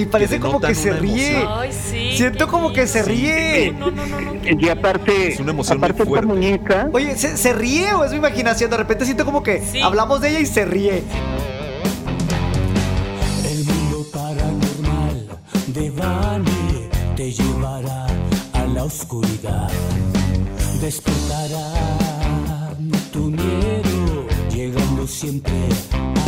Y parece como que se ríe. Ay, sí. Siento como que se ríe. No, no, no, no. Y aparte, Es una emoción muy aparte esta fuerte. muñeca, Oye, ¿se, se ríe o es mi imaginación? De repente siento como que Sí. hablamos de ella y se ríe. El mundo paranormal de Bani te llevará a la oscuridad. Despertará tu miedo, llegando siempre a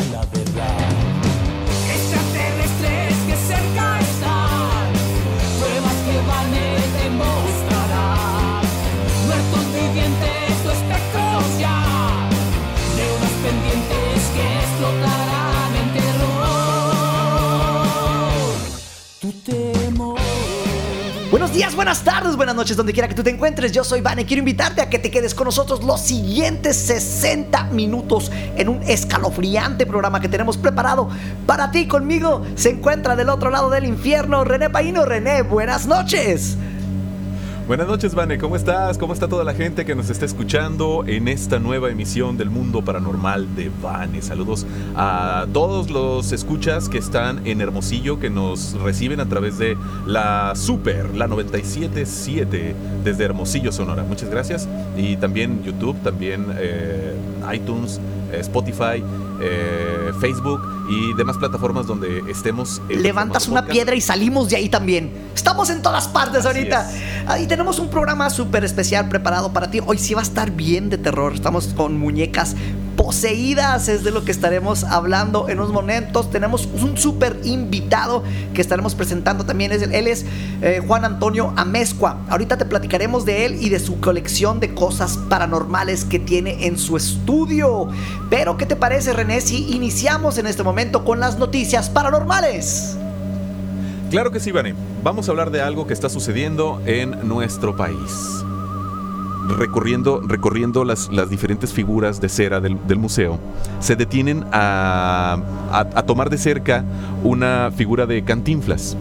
Buenos días, buenas tardes, buenas noches, donde quiera que tú te encuentres. Yo soy Vane. Quiero invitarte a que te quedes con nosotros los siguientes 60 minutos en un escalofriante programa que tenemos preparado para ti. Conmigo se encuentra del otro lado del infierno René Paino. René, buenas noches. Buenas noches, Vane, ¿cómo estás? ¿Cómo está toda la gente que nos está escuchando en esta nueva emisión del Mundo Paranormal de Vane? Saludos a todos los escuchas que están en Hermosillo, que nos reciben a través de la Super, la 977 desde Hermosillo, Sonora. Muchas gracias. Y también YouTube, también eh, iTunes, eh, Spotify, eh, Facebook y demás plataformas donde estemos. en Levantas una podcast. piedra y salimos de ahí también. Estamos en todas partes Así ahorita. Ahí tenemos un programa súper especial preparado para ti. Hoy sí va a estar bien de terror. Estamos con muñecas poseídas. Es de lo que estaremos hablando en unos momentos. Tenemos un súper invitado que estaremos presentando también. Es, él es eh, Juan Antonio Amezcua. Ahorita te platicaremos de él y de su colección de cosas paranormales que tiene en su estudio. Pero, ¿qué te parece, René, si iniciamos en este momento con las noticias paranormales? Claro que sí, Vane. Vamos a hablar de algo que está sucediendo en nuestro país. Recorriendo, recorriendo las, las diferentes figuras de cera del, del museo, se detienen a, a- tomar de cerca una figura de Cantinflas.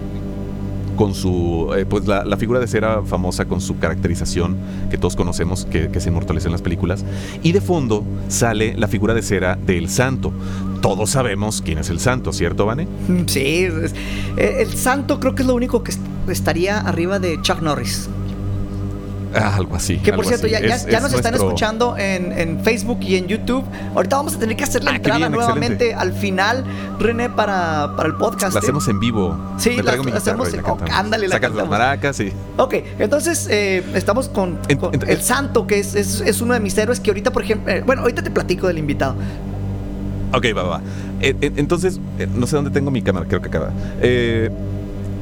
Con su, eh, pues la, la figura de cera famosa con su caracterización que todos conocemos, que, que se inmortaliza en las películas. Y de fondo sale la figura de cera del santo. Todos sabemos quién es el santo, ¿cierto, Vane? Sí, eh, el santo creo que es lo único que est- estaría arriba de Chuck Norris. Ah, algo así. Que por cierto, así. ya, ya- Es- ya es nos están escuchando en, en Facebook y en YouTube. Ahorita vamos a tener que hacer la Ah, entrada bien, nuevamente excelente. al final, René, para, para el podcast. La ¿eh? hacemos en vivo. Sí, Me la- traigo mi la hacemos en- cantamos. ándale, la Sacas las maracas y... Ok, entonces eh, estamos con, En- con en- el santo, que es, es- es uno de mis héroes, que ahorita, por ejemplo, eh, bueno, ahorita te platico del invitado. Ok, va, va. Eh, entonces, no sé dónde tengo mi cámara, creo que acaba. Eh,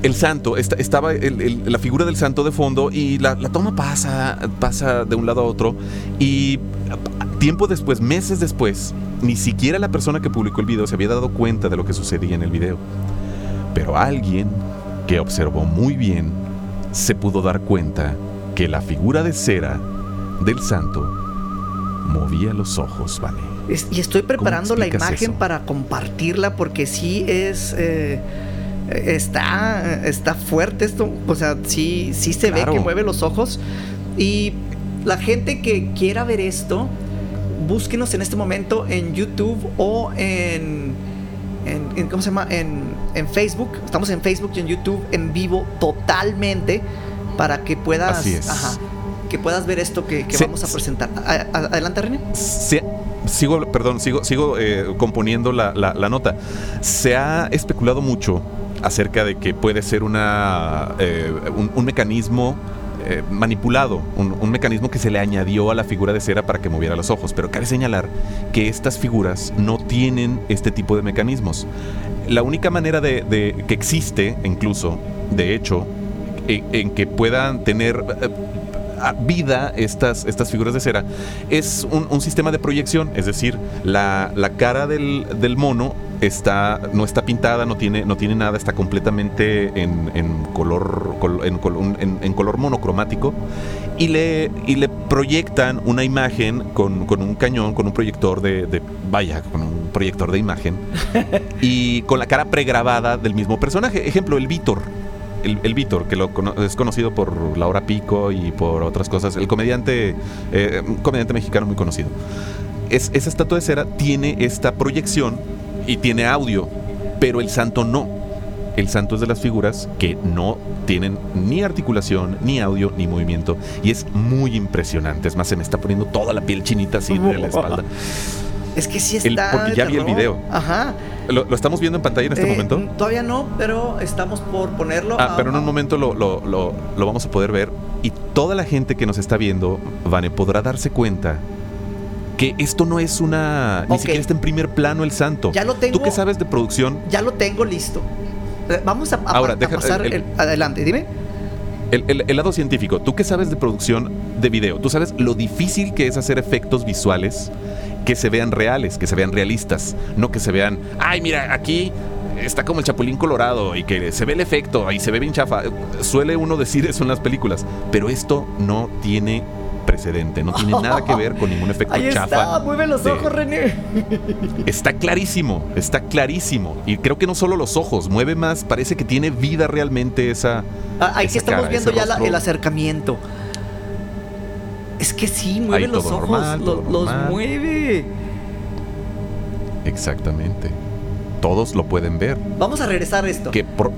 el santo, esta- estaba el- el- la figura del santo de fondo y la, la toma pasa, pasa de un lado a otro y tiempo después, meses después, ni siquiera la persona que publicó el video se había dado cuenta de lo que sucedía en el video. Pero alguien que observó muy bien se pudo dar cuenta que la figura de cera del santo movía los ojos, ¿vale? Es- y estoy preparando la imagen eso? para compartirla porque sí es. eh, está, está fuerte esto. O sea, sí, sí se Claro. ve que mueve los ojos. Y la gente que quiera ver esto, búsquenos en este momento en YouTube o en. en- en- ¿Cómo se llama? En, en Facebook. Estamos en Facebook y en YouTube en vivo totalmente para que puedas. Así es. ajá, que puedas ver esto que, que Sí, vamos a sí. presentar. A- a- adelante, René. Se- sigo, perdón, sigo, sigo eh, componiendo la, la- la nota. Se ha especulado mucho acerca de que puede ser una, eh, un, mecanismo eh, manipulado, un, mecanismo que se le añadió a la figura de cera para que moviera los ojos. Pero cabe señalar que estas figuras no tienen este tipo de mecanismos. La única manera de, que existe, incluso, de hecho, en, en que puedan tener eh, vida estas, estas figuras de cera es un, un sistema de proyección, es decir, la, la cara del, del mono está, no está pintada, no tiene, no tiene nada, está completamente en, en color, col- en, en- en color monocromático y le, y le proyectan una imagen con, con un cañón, con un proyector de, de- vaya, con un proyector de imagen y con la cara pregrabada del mismo personaje. Ejemplo, el Víctor. El, el Víctor, que lo es conocido por Laura Pico y por otras cosas. El comediante, eh, un comediante mexicano muy conocido. Es, esa estatua de cera tiene esta proyección y tiene audio, pero el santo no. el santo es de las figuras que no tienen ni articulación, ni audio, ni movimiento. Y es muy impresionante. Es más, se me está poniendo toda la piel chinita así de la espalda. Es que sí El- está. porque de ya vi el video. Ajá. ¿Lo, lo estamos viendo en pantalla en este Eh, momento? Todavía no, pero estamos por ponerlo. Ah, a- pero en un momento lo, lo- lo- lo vamos a poder ver y toda la gente que nos está viendo, Vane, podrá darse cuenta que esto no es una... Ni siquiera está en primer plano el santo. Ya lo tengo. ¿Tú qué sabes de producción? Ya lo tengo listo. Eh, Vamos a, a- Ahora, a deja- pasar el- el- adelante, dime. El, el- el lado científico, ¿tú qué sabes de producción de video? ¿Tú sabes lo difícil que es hacer efectos visuales que se vean reales, que se vean realistas? No que se vean, ay, mira, aquí está como el chapulín colorado y que se ve el efecto y se ve bien chafa. Suele uno decir eso en las películas, pero esto no tiene precedente, no tiene nada que ver con ningún efecto Ahí chafa. está, mueve los de- ojos, René. Está clarísimo, está clarísimo. Y creo que no solo los ojos, mueve más, parece que tiene vida realmente esa. Ah, Ahí estamos cara, viendo ya la- el acercamiento. Es que sí, mueve Ahí los ojos, normal, lo- todo los mueve. Exactamente. Todos lo pueden ver. Vamos a regresar a esto. Que por-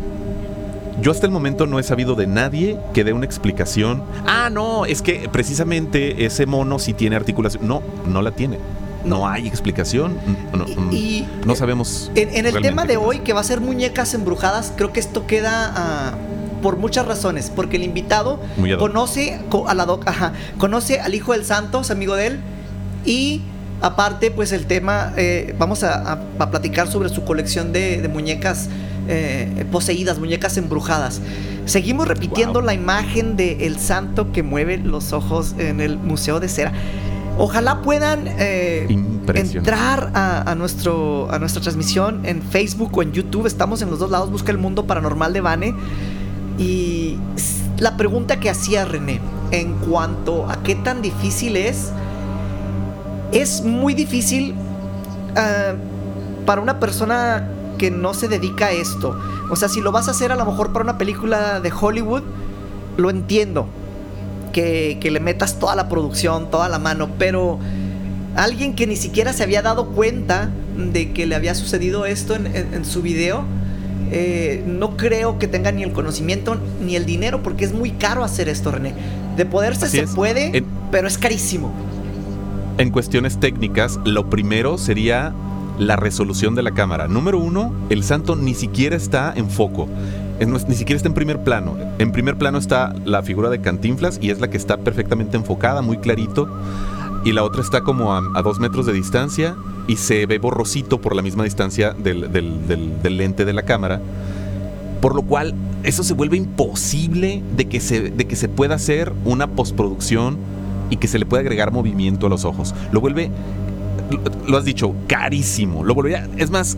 Yo hasta el momento no he sabido de nadie que dé una explicación. Ah, no, es que precisamente ese mono sí tiene articulación. No, no la tiene. No, No. hay explicación. No, Y- y- no sabemos. En, en el tema de hoy, que va a ser muñecas embrujadas, creo que esto queda ah, por muchas razones. Porque el invitado conoce co- a la doc- ajá, conoce al hijo del santo, es amigo de él. Y aparte, pues el tema, eh, vamos a, a- a platicar sobre su colección de, de muñecas eh, poseídas, muñecas embrujadas. Seguimos repitiendo Wow. la imagen del santo que mueve los ojos en el Museo de Cera. Ojalá puedan eh, entrar a, a nuestro, a nuestra transmisión en Facebook o en YouTube. Estamos en los dos lados. Busca el mundo paranormal de Vane. Y la pregunta que hacía René en cuanto a qué tan difícil es, es muy difícil ah, para una persona que no se dedica a esto. O sea, si lo vas a hacer a lo mejor para una película de Hollywood, lo entiendo. Que, que le metas toda la producción, toda la mano, pero alguien que ni siquiera se había dado cuenta de que le había sucedido esto en, en- en su video, eh, no creo que tenga ni el conocimiento ni el dinero, porque es muy caro hacer esto, René. De poderse Así se es. puede, En- pero es carísimo. En cuestiones técnicas, lo primero sería la resolución de la cámara. Número uno, el santo ni siquiera está en foco. Ni siquiera está en primer plano. En primer plano está la figura de Cantinflas y es la que está perfectamente enfocada, muy clarito. Y la otra está como a, a dos metros de distancia y se ve borrosito por la misma distancia del, del- del- del lente de la cámara. Por lo cual, eso se vuelve imposible de que se, de que se pueda hacer una postproducción y que se le pueda agregar movimiento a los ojos. Lo vuelve, lo, has dicho, carísimo. Lo volvería, es más,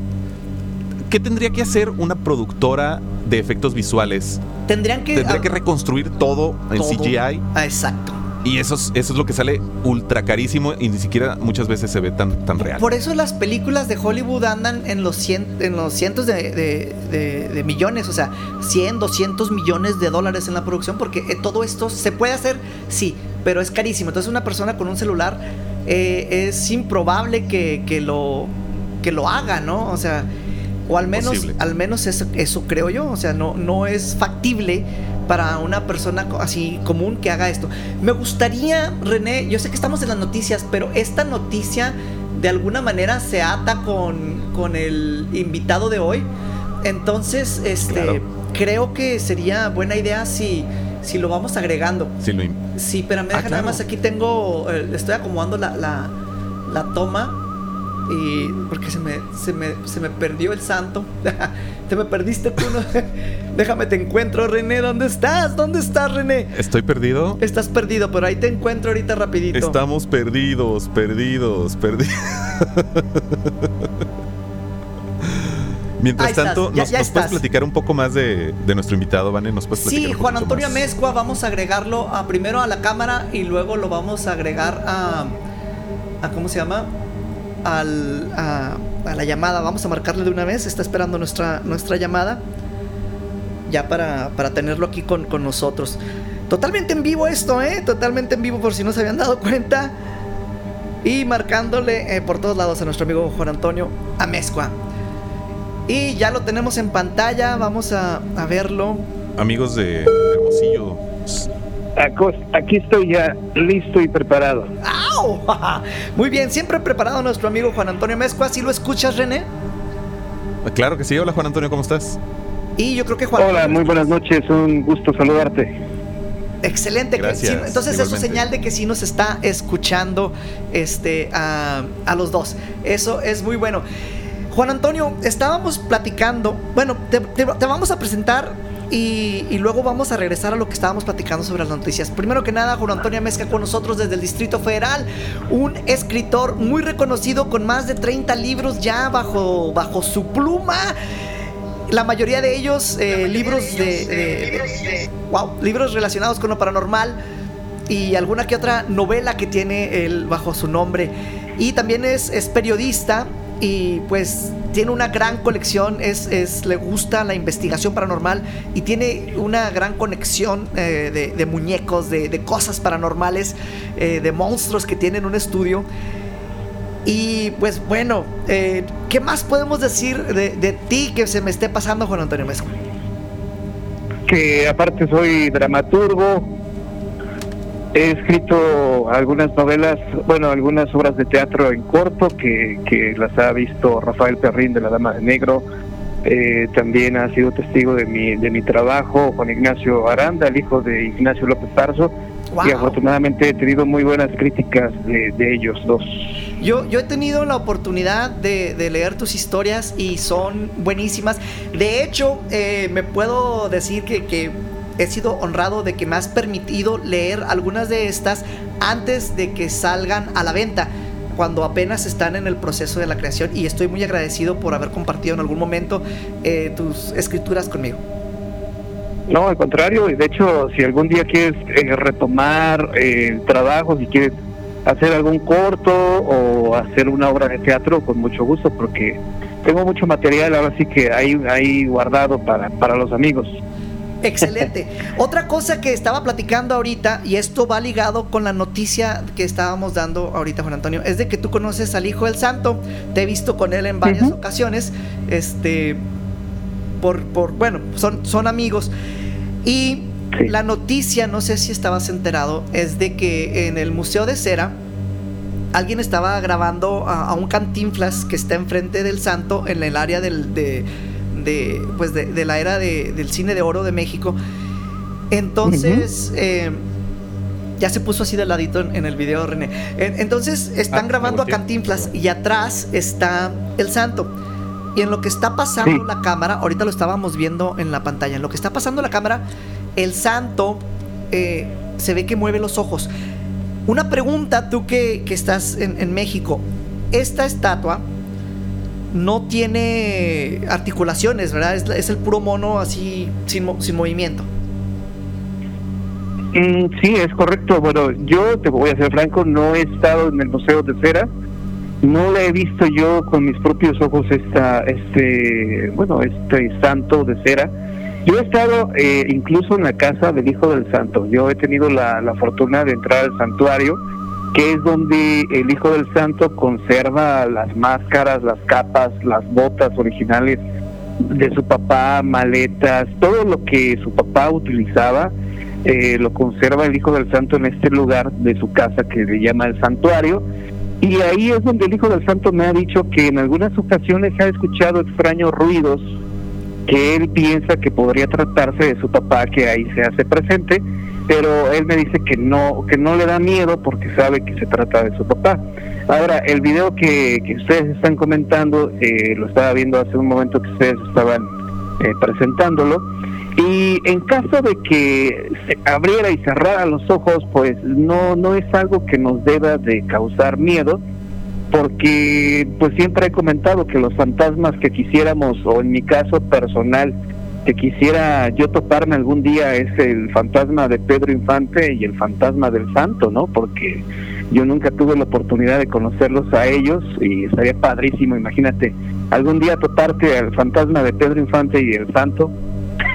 ¿qué tendría que hacer una productora de efectos visuales? Tendrían que. Tendría que reconstruir todo en. CGI Ah, exacto. y eso es, eso es lo que sale ultra carísimo y ni siquiera muchas veces se ve tan, tan real. Por eso las películas de Hollywood andan en los, cien- en los cientos de, de- de- de millones, o sea, 100, 200 millones de dólares en la producción, porque eh, todo esto se puede hacer, sí, pero es carísimo. Entonces una persona con un celular eh, es improbable que, que lo, que lo haga, ¿no? O sea, o al menos, al menos eso, eso creo yo, o sea, no, no es factible para una persona así común que haga esto. Me gustaría, René, yo sé que estamos en las noticias, pero esta noticia de alguna manera se ata con, con el invitado de hoy. Entonces, este, Claro. creo que sería buena idea si, si lo vamos agregando. Sí, lo Sí, espérame, Ah, deja nada claro. más aquí tengo, eh, estoy acomodando la, la, la toma y porque se me, se me, se me perdió el santo. Te me perdiste tú, ¿no? Déjame te encuentro, René, ¿dónde estás? ¿Dónde estás, René? ¿Estoy perdido? Estás perdido, pero ahí te encuentro ahorita rapidito. Estamos perdidos, perdidos, perdidos. Mientras tanto, ya- ¿nos, ya nos puedes platicar un poco más de, de nuestro invitado, Vane? ¿Nos puedes platicar Sí, un Juan Antonio más? Vamos a agregarlo a, primero a la cámara y luego lo vamos a agregar a, a ¿cómo se llama? Al, a, a la llamada. Vamos a marcarle de una vez. Está esperando nuestra, nuestra llamada. Ya para, para tenerlo aquí con, con nosotros. Totalmente en vivo esto, ¿eh? Totalmente en vivo por si no se habían dado cuenta. Y marcándole eh, por todos lados a nuestro amigo Juan Antonio Amezcua. Y ya lo tenemos en pantalla, vamos a, a verlo. Amigos de Hermosillo. Aquí estoy ya listo y preparado. ¡Au! Muy bien, siempre preparado nuestro amigo Juan Antonio Mezcua. ¿Sí lo escuchas, René? Claro que sí. Hola Juan Antonio, ¿cómo estás? Y yo creo que Juan Hola, muy buenas noches, un gusto saludarte. Excelente. Gracias, sí, entonces es igualmente. señal de que sí nos está escuchando este, a, a los dos. Eso es muy bueno. Juan Antonio, estábamos platicando. Bueno, te, te- te vamos a presentar y, y luego vamos a regresar a lo que estábamos platicando sobre las noticias. Primero que nada, Juan Antonio Mezca con nosotros desde el Distrito Federal, un escritor muy reconocido con más de 30 libros ya bajo, bajo su pluma. La mayoría de ellos, eh, libros de, de- wow, libros relacionados con lo paranormal y alguna que otra novela que tiene él bajo su nombre. Y también es, es periodista y pues tiene una gran colección, es, es- le gusta la investigación paranormal y tiene una gran conexión eh, de, muñecos, de, de cosas paranormales, eh, de monstruos que tiene en un estudio. Y pues bueno, eh, ¿qué más podemos decir de, de ti que se me esté pasando, Juan Antonio Mezcua? Que aparte soy dramaturgo, he escrito algunas novelas, bueno, algunas obras de teatro en corto que, que las ha visto Rafael Perrín de La Dama de Negro. Eh, también ha sido testigo de mi, de mi trabajo Juan Ignacio Aranda, el hijo de Ignacio López Tarso, y afortunadamente he tenido muy buenas críticas de, de ellos dos. Yo, yo he tenido la oportunidad de, de leer tus historias y son buenísimas. De hecho, eh, me puedo decir que, que he sido honrado de que me has permitido leer algunas de estas antes de que salgan a la venta, cuando apenas están en el proceso de la creación. Y estoy muy agradecido por haber compartido en algún momento eh, tus escrituras conmigo. No, al contrario, y de hecho, si algún día quieres eh, retomar eh, el trabajo, si quieres hacer algún corto o hacer una obra de teatro, con mucho gusto, porque tengo mucho material ahora sí que ahí, ahí guardado para, para los amigos. Excelente. Otra cosa que estaba platicando ahorita, y esto va ligado con la noticia que estábamos dando ahorita, Juan Antonio, es de que tú conoces al Hijo del Santo. Te he visto con él en varias ocasiones. Este. Por, por, bueno, son, son amigos. Y Sí. la noticia, no sé si estabas enterado, es de que en el Museo de Cera alguien estaba grabando a, a un cantinflas que está enfrente del santo en el área del, de, de, pues de, de la era de- del cine de oro de México. Entonces, eh, ya se puso así de ladito en, en el video, René. En- entonces, están Ah, grabando a. Cantinflas y atrás está el santo. Y en lo que está pasando Sí. la cámara, ahorita lo estábamos viendo en la pantalla, en lo que está pasando la cámara, el santo eh, se ve que mueve los ojos. Una pregunta, tú que, que estás en, en México, esta estatua no tiene articulaciones, ¿verdad? Es, es el puro mono así sin, sin movimiento. Mm, sí, es correcto. Bueno, yo te voy a ser franco, no he estado en el Museo de Cera, no la he visto yo con mis propios ojos esta, este, bueno, este santo de cera. Yo he estado eh, incluso en la casa del Hijo del Santo. Yo he tenido la, la fortuna de entrar al santuario, que es donde el Hijo del Santo conserva las máscaras, las capas, las botas originales de su papá, maletas, todo lo que su papá utilizaba eh, lo conserva el Hijo del Santo en este lugar de su casa que le llama el santuario. Y ahí es donde el Hijo del Santo me ha dicho que en algunas ocasiones ha escuchado extraños ruidos que él piensa que podría tratarse de su papá que ahí se hace presente, pero él me dice que no que no le da miedo porque sabe que se trata de su papá. Ahora, el video que, que ustedes están comentando, eh, lo estaba viendo hace un momento que ustedes estaban eh, presentándolo, y en caso de que se abriera y cerrara los ojos, pues no, no es algo que nos deba de causar miedo, porque pues siempre he comentado que los fantasmas que quisiéramos, o en mi caso personal, que quisiera yo toparme algún día es el fantasma de Pedro Infante y el fantasma del Santo, ¿no? Porque yo nunca tuve la oportunidad de conocerlos a ellos y estaría padrísimo, imagínate, algún día toparte al fantasma de Pedro Infante y el Santo.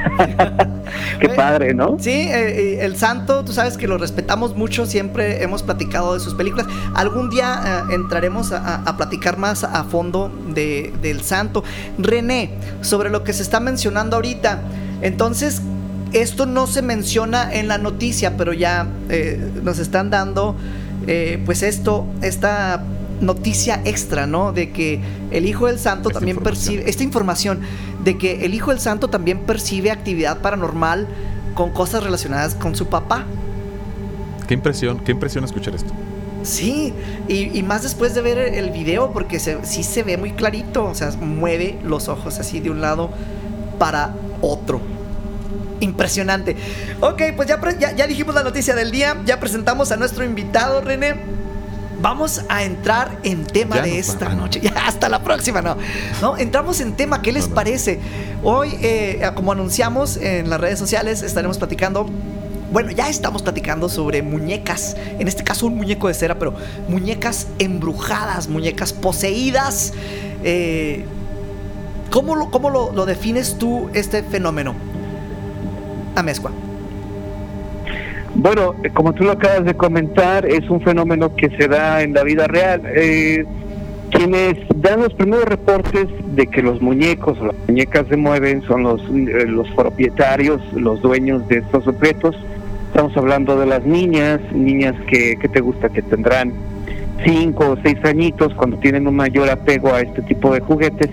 Qué padre, ¿no? Sí, eh, el santo, tú sabes que lo respetamos mucho, siempre hemos platicado de sus películas. Algún día eh, entraremos a, a platicar más a fondo de, del santo. René, sobre lo que se está mencionando ahorita, entonces, esto no se menciona en la noticia, pero ya eh, nos están dando, eh, pues esto, esta noticia extra, ¿no? De que el Hijo del Santo Esta también percibe, esta información, de que el Hijo del Santo también percibe actividad paranormal con cosas relacionadas con su papá. Qué impresión, qué impresión escuchar esto. Sí, y, y más después de ver el video, porque se, sí se ve muy clarito, o sea, mueve los ojos así de un lado para otro. Impresionante. Ok, pues ya, ya, ya dijimos la noticia del día, ya presentamos a nuestro invitado, René. Vamos a entrar en tema Ya de esta noche. Ya, hasta la próxima, ¿no? No, entramos en tema. ¿Qué les parece? Hoy, eh, como anunciamos en las redes sociales, estaremos platicando bueno, ya estamos platicando sobre muñecas, en este caso un muñeco de cera, pero muñecas embrujadas, muñecas poseídas. Eh, ¿Cómo, lo, cómo lo, lo defines tú este fenómeno? Amezcua. Bueno, eh, como tú lo acabas de comentar, es un fenómeno que se da en la vida real. Eh, quienes dan los primeros reportes de que los muñecos o las muñecas se mueven son los, eh, los propietarios, los dueños de estos objetos. Estamos hablando de las niñas, niñas que, que te gusta que tendrán cinco o seis añitos cuando tienen un mayor apego a este tipo de juguetes.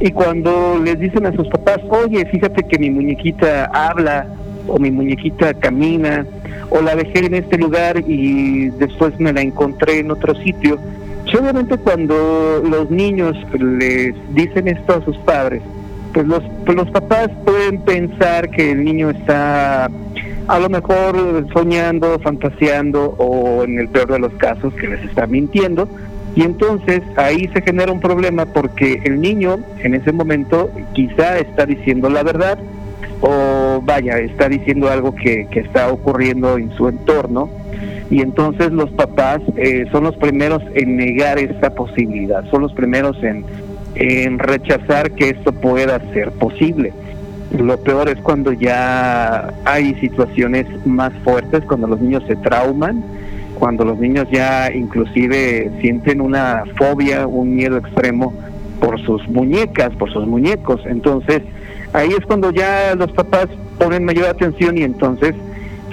Y cuando les dicen a sus papás, oye, fíjate que mi muñequita habla o mi muñequita camina o la dejé en este lugar y después me la encontré en otro sitio. Y obviamente cuando los niños les dicen esto a sus padres, pues los, pues los papás pueden pensar que el niño está a lo mejor soñando, fantaseando o en el peor de los casos que les está mintiendo. Y entonces ahí se genera un problema porque el niño en ese momento quizá está diciendo la verdad o vaya, está diciendo algo que, que está ocurriendo en su entorno y entonces los papás eh, son los primeros en negar esta posibilidad, son los primeros en, en rechazar que esto pueda ser posible. Lo peor es cuando ya hay situaciones más fuertes, cuando los niños se trauman, cuando los niños ya inclusive sienten una fobia, un miedo extremo por sus muñecas, por sus muñecos. Entonces, ahí es cuando ya los papás ponen mayor atención y entonces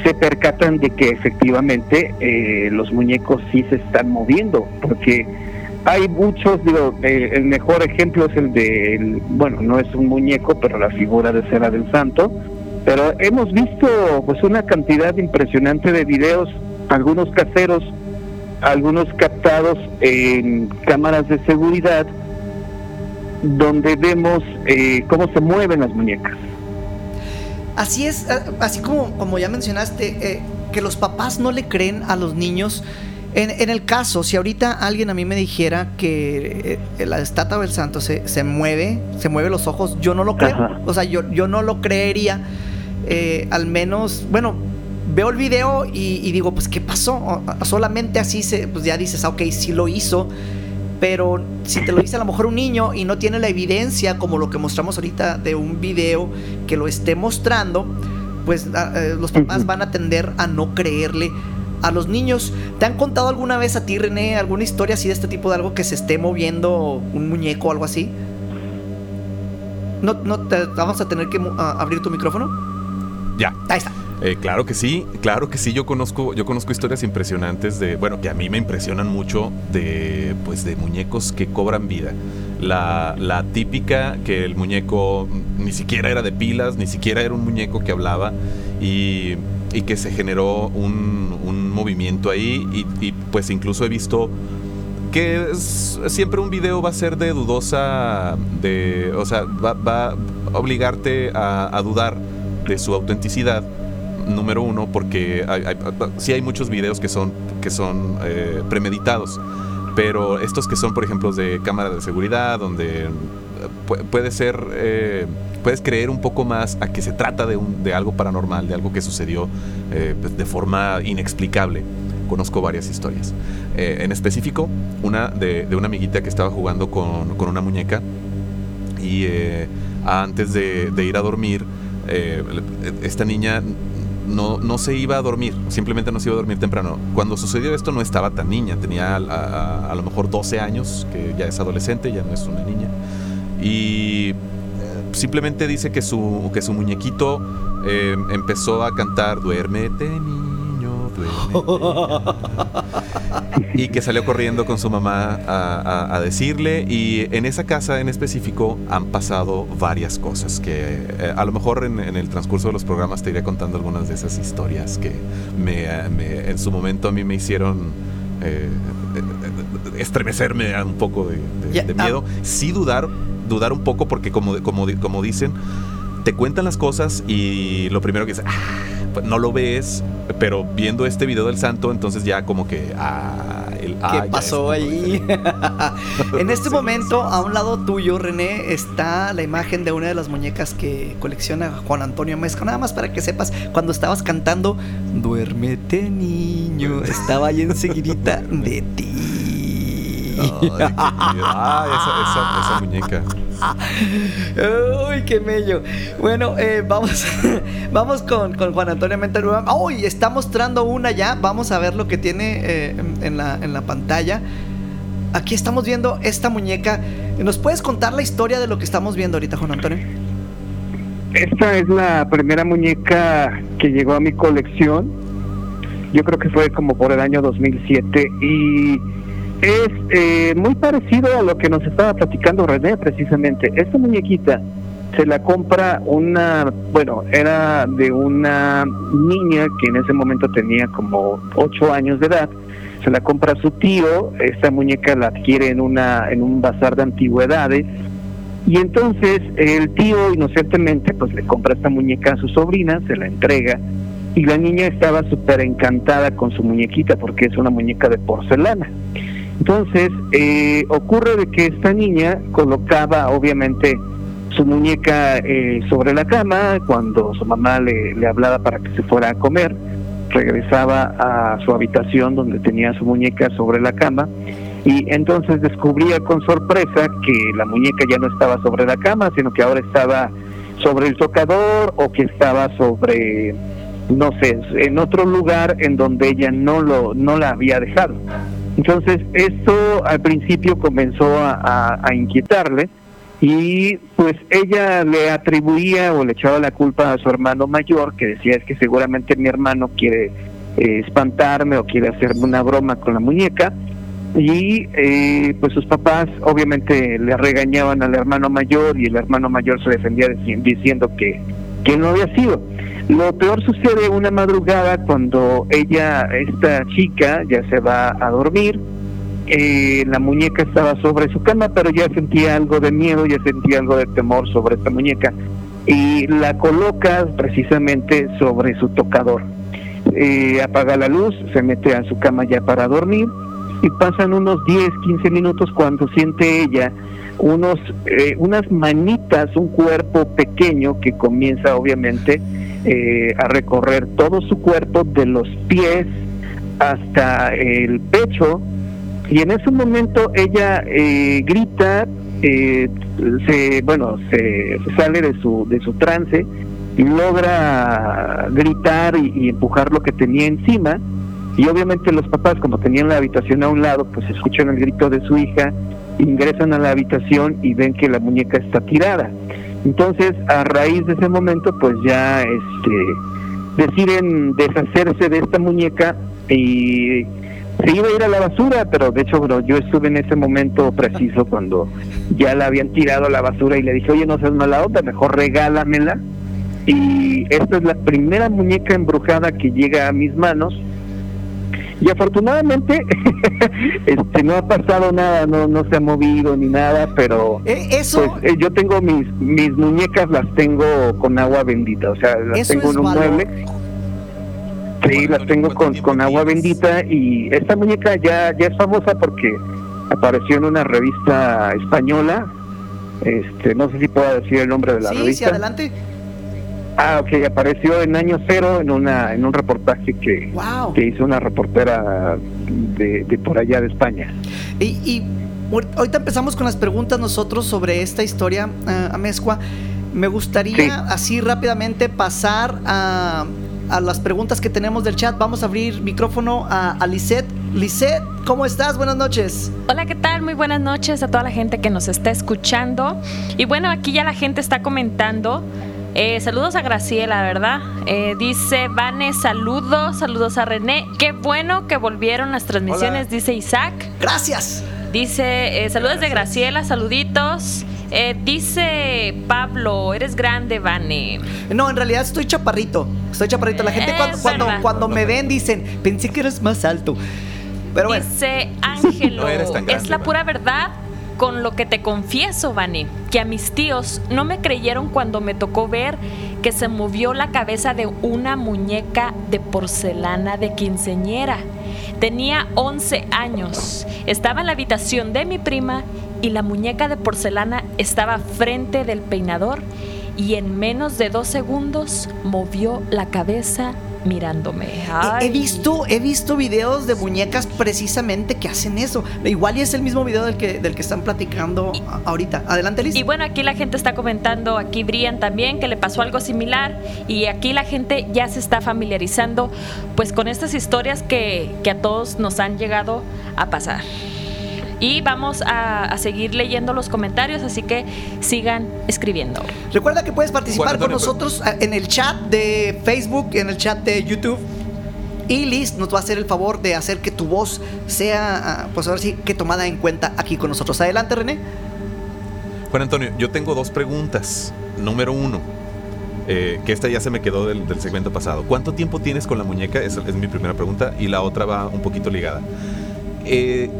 se percatan de que efectivamente eh, los muñecos sí se están moviendo, porque hay muchos, digo, el mejor ejemplo es el de, el- bueno, no es un muñeco, pero la figura de cera del santo, pero hemos visto pues una cantidad impresionante de videos, algunos caseros, algunos captados en cámaras de seguridad, donde vemos eh, cómo se mueven las muñecas. Así es, a- así como, como ya mencionaste, eh, que los papás no le creen a los niños. En, en el caso, si ahorita alguien a mí me dijera que eh, la estatua del santo se, se mueve, se mueve los ojos, yo no lo creo. Ajá. O sea, yo, yo no lo creería. Eh, al menos, bueno, veo el video y, y digo, pues, ¿qué pasó? Solamente así se, pues ya dices, ah, ok, sí lo hizo. Pero si te lo dice a lo mejor un niño y no tiene la evidencia como lo que mostramos ahorita de un video que lo esté mostrando, pues a- eh, los papás van a tender a no creerle a los niños. ¿Te han contado alguna vez a ti, René, alguna historia así de este tipo de algo que se esté moviendo un muñeco o algo así? ¿No, no te, vamos a tener que abrir tu micrófono? Ya. Ahí está. Eh, claro que sí, claro que sí. Yo conozco, yo conozco historias impresionantes de, bueno, que a mí me impresionan mucho de, pues, de muñecos que cobran vida. La, típica que el muñeco ni siquiera era de pilas, ni siquiera era un muñeco que hablaba y, que se generó un, movimiento ahí y, pues incluso he visto que siempre un video va a ser de dudosa, de, o sea, va, va a obligarte a, a dudar de su autenticidad, número uno, porque hay, hay- sí hay muchos videos que son, que son eh, premeditados, pero estos que son, por ejemplo, de cámara de seguridad, donde eh, pu- puede ser, eh, puedes creer un poco más a que se trata de, un, de algo paranormal, de algo que sucedió eh, pues, de forma inexplicable. Conozco varias historias. Eh, en específico, una de, de una amiguita que estaba jugando con, con una muñeca y eh, antes de, de ir a dormir eh, esta niña no, no se iba a dormir, simplemente no se iba a dormir temprano. Cuando sucedió esto no estaba tan niña, tenía a, a- a lo mejor 12 años, que ya es adolescente, ya no es una niña. Y eh, simplemente dice que su, que su muñequito eh, empezó a cantar Duérmete niño, duérmete. y que salió corriendo con su mamá a, a- a decirle y en esa casa en específico han pasado varias cosas que eh, a lo mejor en, en el transcurso de los programas te iré contando algunas de esas historias que me, me- en su momento a mí me hicieron eh, eh, estremecerme un poco de, de- Ya, de ah. miedo sí dudar dudar un poco porque como, como, como dicen te cuentan las cosas y lo primero que es, "Ah", no lo ves, pero viendo este video del santo, entonces ya como que, ah, el, ah, ¿Qué pasó ahí? en este Sí, momento, sí, a un lado tuyo, René, está la imagen de una de las muñecas que colecciona Juan Antonio Mezco. Nada más para que sepas, cuando estabas cantando Duérmete, niño, estaba ahí enseguidita de ti. Ay, qué. Ah, esa, esa, esa muñeca. Uy, qué mello. Bueno, eh, vamos, vamos con, con Juan Antonio Mental. Uy, está mostrando una ya. Vamos a ver lo que tiene eh, en la, en la pantalla. Aquí estamos viendo esta muñeca. ¿Nos puedes contar la historia de lo que estamos viendo ahorita, Juan Antonio? Esta es la primera muñeca que llegó a mi colección. Yo creo que fue como por el año 2007 y es eh, muy parecido a lo que nos estaba platicando René precisamente. Esta muñequita se la compra una, bueno, era de una niña que en ese momento tenía como 8 años de edad. Se la compra su tío, esta muñeca la adquiere en una en un bazar de antigüedades y entonces el tío inocentemente pues le compra esta muñeca a su sobrina, se la entrega y la niña estaba súper encantada con su muñequita porque es una muñeca de porcelana. Entonces eh, ocurre de que esta niña colocaba obviamente su muñeca eh, sobre la cama cuando su mamá le, le hablaba para que se fuera a comer, regresaba a su habitación donde tenía su muñeca sobre la cama y entonces descubría con sorpresa que la muñeca ya no estaba sobre la cama, sino que ahora estaba sobre el tocador o que estaba sobre, no sé, en otro lugar en donde ella no, lo, no la había dejado. Entonces esto al principio comenzó a, inquietarle y pues ella le atribuía o le echaba la culpa a su hermano mayor que decía es que seguramente mi hermano quiere eh, espantarme o quiere hacerme una broma con la muñeca y eh, pues sus papás obviamente le regañaban al hermano mayor y el hermano mayor se defendía dici- diciendo que, que no había sido. Lo peor sucede una madrugada cuando ella, esta chica, ya se va a dormir. eh, la muñeca estaba sobre su cama, pero ya sentía algo de miedo, ya sentía algo de temor sobre esta muñeca y la coloca precisamente sobre su tocador. Eh, apaga la luz, se mete a su cama ya para dormir y pasan unos 10, 15 minutos cuando siente ella unos eh, unas manitas, un cuerpo pequeño que comienza obviamente eh, a recorrer todo su cuerpo de los pies hasta el pecho. Y en ese momento ella eh, grita, eh, se bueno se sale de su de su trance y logra gritar y, y empujar lo que tenía encima. Y obviamente los papás, como tenían la habitación a un lado, pues escuchan el grito de su hija, ingresan a la habitación y ven que la muñeca está tirada. Entonces, a raíz de ese momento, pues ya este, deciden deshacerse de esta muñeca y se iba a ir a la basura, pero de hecho, bueno, yo estuve en ese momento preciso cuando ya la habían tirado a la basura y le dije, oye, no seas mala onda, mejor regálamela. Y esta es la primera muñeca embrujada que llega a mis manos y afortunadamente este no ha pasado nada no no se ha movido ni nada pero Eh, eso, pues eh, yo tengo mis mis muñecas las tengo con agua bendita o sea las Eso tengo es en un valor. mueble sí las tengo con, con agua bendita y esta muñeca ya ya es famosa porque apareció en una revista española este no sé si puedo decir el nombre de la sí, sí, revista adelante. Ah ok apareció en año cero en una en un reportaje que Wow. que hizo una reportera de, de por allá de España. Y, y ahor- ahorita empezamos con las preguntas nosotros sobre esta historia, Amezcua. Me gustaría Sí. así rápidamente pasar a, a las preguntas que tenemos del chat. Vamos a abrir micrófono a, a Lisette. Lisette, ¿cómo estás? Buenas noches. Hola, ¿qué tal? Muy buenas noches a toda la gente que nos está escuchando. Y bueno, aquí ya la gente está comentando. Eh, saludos a Graciela, ¿verdad? Eh, dice Vane, saludos, saludos a René. Qué bueno que volvieron las transmisiones, Hola. dice Isaac. Gracias. Dice, eh, saludos de Graciela, saluditos. Eh, dice Pablo, eres grande, Vane. No, en realidad estoy chaparrito. Estoy chaparrito. La gente cuando, cuando, me ven dicen, pensé que eres más alto. Pero bueno, Dice Ángelo, No eres tan grande, es la pura verdad con lo que te confieso, Vane, que a mis tíos no me creyeron cuando me tocó ver que se movió la cabeza de una muñeca de porcelana de quinceñera. Tenía 11 años. Estaba en la habitación de mi prima y la muñeca de porcelana estaba frente del peinador y en menos de dos segundos movió la cabeza mirándome. he- visto, he visto videos de muñecas precisamente que hacen eso. Igual y es el mismo video del que, del que están platicando ahorita. Adelante, Liz. Y bueno, aquí la gente está comentando, aquí Brian también, que le pasó algo similar. Y aquí la gente ya se está familiarizando pues con estas historias que, que a todos nos han llegado a pasar. Y vamos a, a seguir leyendo los comentarios, así que sigan escribiendo. Recuerda que puedes participar con nosotros eh, en el chat de Facebook, en el chat de YouTube. Y Liz nos va a hacer el favor de hacer que tu voz sea, ah, pues ahora sí, que tomada en cuenta aquí con nosotros. Adelante, René. Juan Antonio, yo tengo dos preguntas. Número uno, eh, que esta ya se me quedó del, del segmento pasado. ¿Cuánto tiempo tienes con la muñeca? Esa es mi primera pregunta. Y la otra va un poquito ligada. Eh,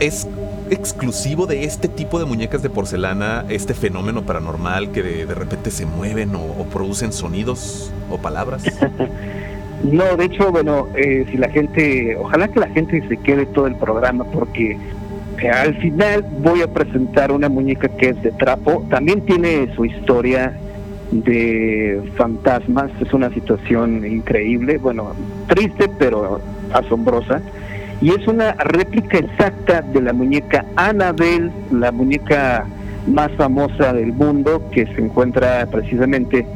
¿Es exclusivo de este tipo de muñecas de porcelana este fenómeno paranormal que de, repente se mueven o, o producen sonidos o palabras? No, de hecho, bueno, eh, si la gente, ojalá que la gente se quede todo el programa porque eh, al final voy a presentar una muñeca que es de trapo, también tiene su historia de fantasmas, es una situación increíble, bueno, triste pero asombrosa, y es una réplica exacta de la muñeca Annabelle, la muñeca más famosa del mundo que se encuentra precisamente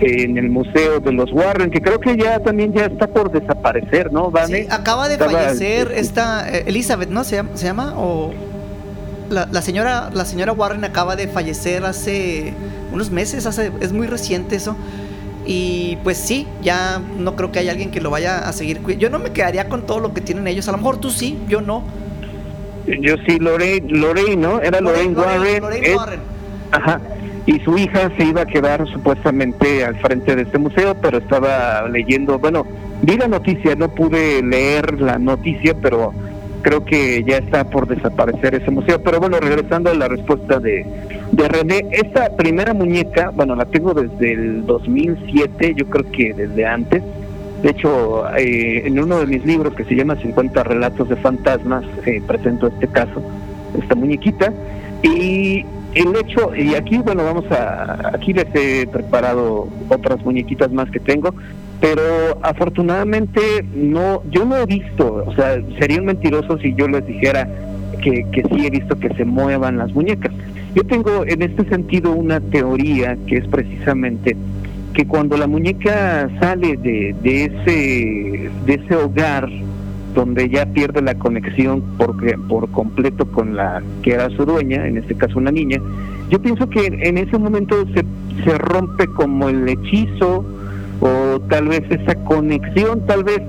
en el museo de los Warren, que creo que ya también ya está por desaparecer, ¿no, Vane? Sí, acaba de Estaba, fallecer esta eh, Elizabeth, ¿no? ¿Se llama? ¿Se llama? O la, la señora la señora Warren acaba de fallecer hace unos meses, hace es muy reciente eso. Y pues sí, ya no creo que haya alguien que lo vaya a seguir. Yo no me quedaría con todo lo que tienen ellos. A lo mejor tú sí, yo no. Yo sí, Lorraine, Lorraine ¿no? Era Lorraine, Warren. Lorraine es- Warren. Ajá. Y su hija se iba a quedar supuestamente al frente de este museo, pero estaba leyendo, bueno, vi la noticia, no pude leer la noticia, pero creo que ya está por desaparecer ese museo. Pero bueno, regresando a la respuesta de, de René, esta primera muñeca, bueno, la tengo desde el 2007, yo creo que desde antes. De hecho, eh, en uno de mis libros que se llama 50 relatos de fantasmas, eh, presento este caso, esta muñequita. Y el hecho, y aquí, bueno, vamos a, aquí les he preparado otras muñequitas más que tengo, pero afortunadamente no, yo no he visto, o sea, sería un mentiroso si yo les dijera que, que sí he visto que se muevan las muñecas. Yo tengo en este sentido una teoría que es precisamente que cuando la muñeca sale de, de ese de ese hogar donde ya pierde la conexión por, por completo con la que era su dueña, en este caso una niña, yo pienso que en ese momento se, se rompe como el hechizo o tal vez esa conexión, tal vez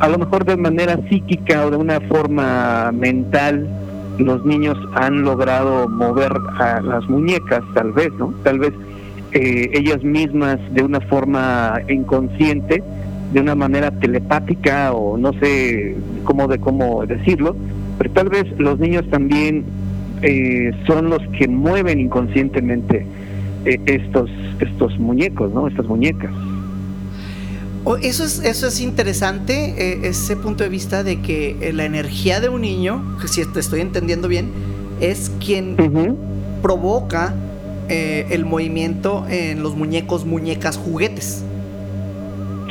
a lo mejor de manera psíquica o de una forma mental, los niños han logrado mover a las muñecas, tal vez, ¿no? Tal vez eh, ellas mismas de una forma inconsciente, de una manera telepática o no sé cómo de cómo decirlo, pero tal vez los niños también eh, son los que mueven inconscientemente eh, estos estos muñecos, ¿no? Estas muñecas. Eso, es, eso es interesante, eh, ese punto de vista de que eh, la energía de un niño, que si te estoy entendiendo bien, es quien provoca eh, el movimiento en los muñecos, muñecas, juguetes.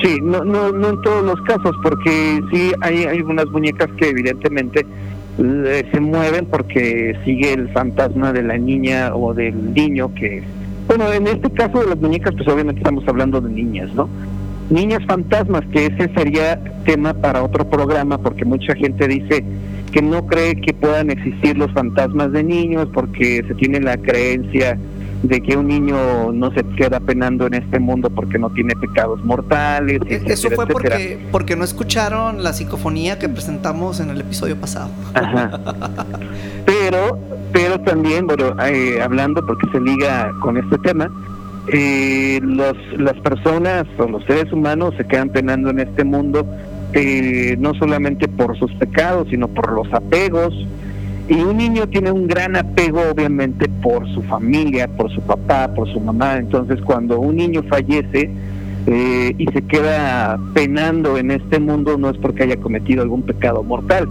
Sí, no, no, no en todos los casos, porque sí hay, hay unas muñecas que evidentemente se mueven porque sigue el fantasma de la niña o del niño que Bueno, en este caso de las muñecas, pues obviamente estamos hablando de niñas, ¿no? Niñas fantasmas, que ese sería tema para otro programa, porque mucha gente dice que no cree que puedan existir los fantasmas de niños, porque se tiene la creencia de que un niño no se queda penando en este mundo porque no tiene pecados mortales. E- etcétera, Eso fue etcétera. porque, porque no escucharon la psicofonía que presentamos en el episodio pasado. Ajá. Pero, pero también, bueno, eh, hablando porque se liga con este tema, eh, los, las personas o los seres humanos se quedan penando en este mundo eh, no solamente por sus pecados, sino por los apegos. Y un niño tiene un gran apego, obviamente, por su familia, por su papá, por su mamá. Entonces, cuando un niño fallece eh, y se queda penando en este mundo, no es porque haya cometido algún pecado mortal,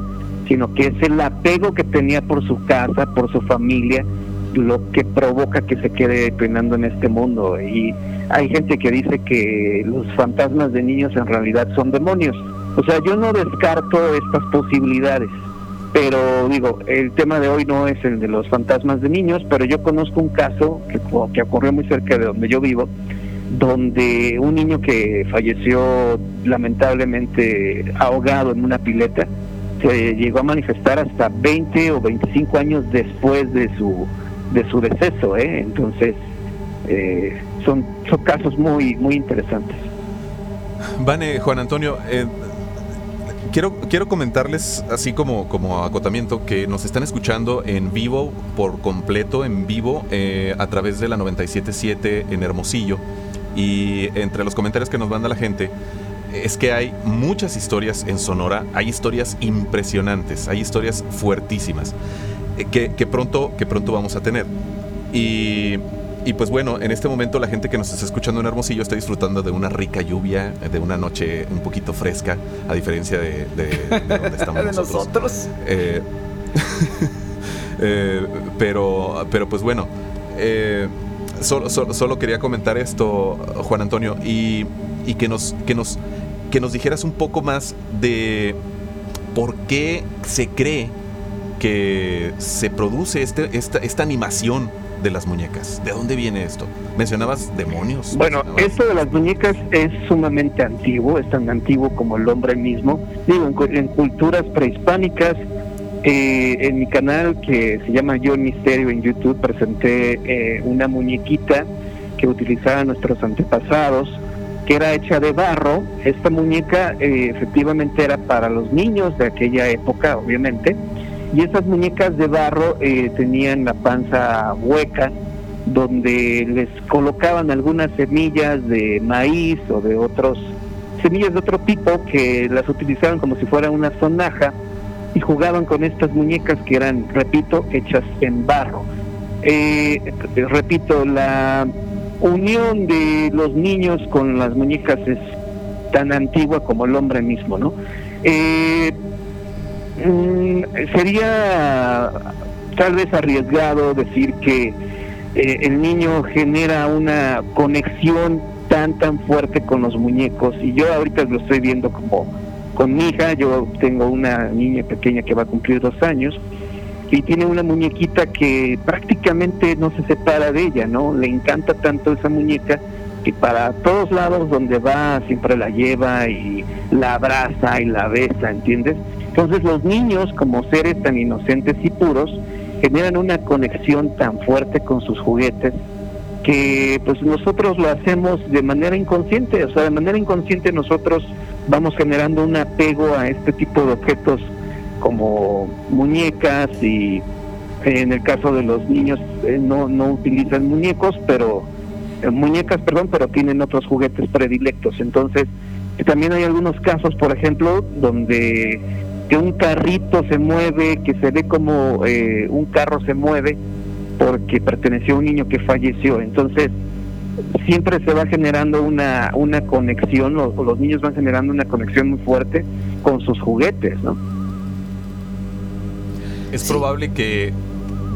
sino que es el apego que tenía por su casa, por su familia, lo que provoca que se quede penando en este mundo. Y hay gente que dice que los fantasmas de niños en realidad son demonios. O sea, yo no descarto estas posibilidades. Pero digo, el tema de hoy no es el de los fantasmas de niños, pero yo conozco un caso que, que ocurrió muy cerca de donde yo vivo, donde un niño que falleció lamentablemente ahogado en una pileta, se llegó a manifestar hasta 20 o 25 años después de su de su deceso, ¿eh? entonces eh, son son casos muy muy interesantes. Vane, Juan Antonio, eh, quiero, quiero comentarles, así como, como acotamiento, que nos están escuchando en vivo, por completo, en vivo, eh, a través de la 977 en Hermosillo. Y entre los comentarios que nos manda la gente, es que hay muchas historias en Sonora, hay historias impresionantes, hay historias fuertísimas, que, que pronto, que pronto vamos a tener. Y y pues bueno, en este momento la gente que nos está escuchando en Hermosillo está disfrutando de una rica lluvia, de una noche un poquito fresca, a diferencia de, de- de donde estamos de nosotros. nosotros. Eh, eh, pero, pero pues bueno, eh, solo, solo- solo quería comentar esto, Juan Antonio, y, y que, nos, que, nos, que nos dijeras un poco más de por qué se cree que se produce este, esta, esta animación de las muñecas. ¿De dónde viene esto? Mencionabas demonios. Bueno, mencionabas- esto de las muñecas es sumamente antiguo, es tan antiguo como el hombre mismo. Digo, en, en culturas prehispánicas, eh, en mi canal que se llama Yo el Misterio en YouTube, presenté eh, una muñequita que utilizaban nuestros antepasados, que era hecha de barro. Esta muñeca eh, efectivamente era para los niños de aquella época, obviamente. Y esas muñecas de barro eh, tenían la panza hueca, donde les colocaban algunas semillas de maíz o de otros semillas de otro tipo que las utilizaban como si fuera una sonaja y jugaban con estas muñecas que eran, repito, hechas en barro. Eh, repito, la unión de los niños con las muñecas es tan antigua como el hombre mismo, ¿no? Eh, mm, sería tal vez arriesgado decir que eh, el niño genera una conexión tan tan fuerte con los muñecos. Y yo ahorita lo estoy viendo como con mi hija, yo tengo una niña pequeña que va a cumplir dos años. Y tiene una muñequita que prácticamente no se separa de ella, ¿no? Le encanta tanto esa muñeca que para todos lados donde va siempre la lleva y la abraza y la besa, ¿entiendes? Entonces los niños como seres tan inocentes y puros generan una conexión tan fuerte con sus juguetes que pues nosotros lo hacemos de manera inconsciente, o sea, de manera inconsciente nosotros vamos generando un apego a este tipo de objetos como muñecas y en el caso de los niños eh, no, no utilizan muñecos, pero muñecas, perdón, pero tienen otros juguetes predilectos. Entonces, eh, también hay algunos casos, por ejemplo, donde que un carrito se mueve, que se ve como eh, un carro se mueve porque perteneció a un niño que falleció. Entonces, siempre se va generando una, una conexión, o, los niños van generando una conexión muy fuerte con sus juguetes, ¿no? Es probable que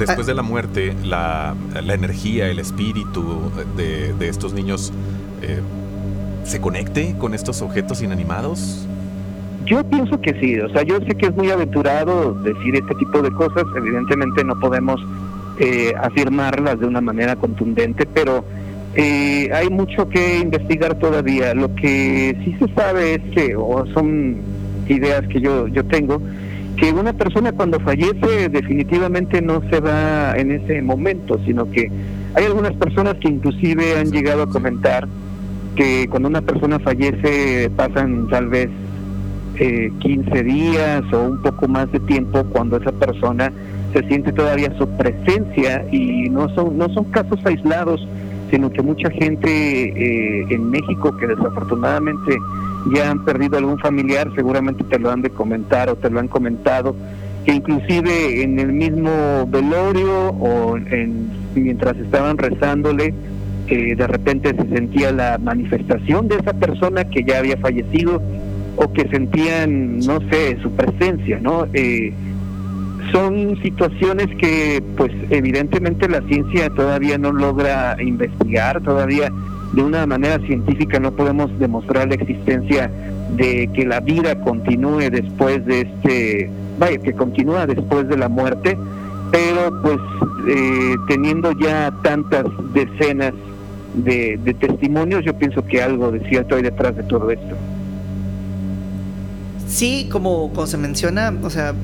después de la muerte la, la energía, el espíritu de, estos niños eh, se conecte con estos objetos inanimados. Yo pienso que sí, o sea, yo sé que es muy aventurado decir este tipo de cosas, evidentemente no podemos eh, afirmarlas de una manera contundente, pero eh, hay mucho que investigar todavía. Lo que sí se sabe es que, o son ideas que yo, yo tengo, que una persona cuando fallece definitivamente no se va en ese momento, sino que hay algunas personas que inclusive han llegado a comentar que cuando una persona fallece pasan tal vez eh, 15 días o un poco más de tiempo cuando esa persona se siente todavía su presencia y no son no son casos aislados sino que mucha gente eh, en México que desafortunadamente ya han perdido algún familiar seguramente te lo han de comentar o te lo han comentado que inclusive en el mismo velorio o en, mientras estaban rezándole de repente se sentía la manifestación de esa persona que ya había fallecido o que sentían, no sé, su presencia, ¿no? Eh, son situaciones que, pues, evidentemente la ciencia todavía no logra investigar, todavía de una manera científica no podemos demostrar la existencia de que la vida continúe después de este, vaya, que continúa después de la muerte, pero pues eh, teniendo ya tantas decenas de, de testimonios, yo pienso que algo de cierto hay detrás de todo esto. Sí, como, como se menciona, o sea,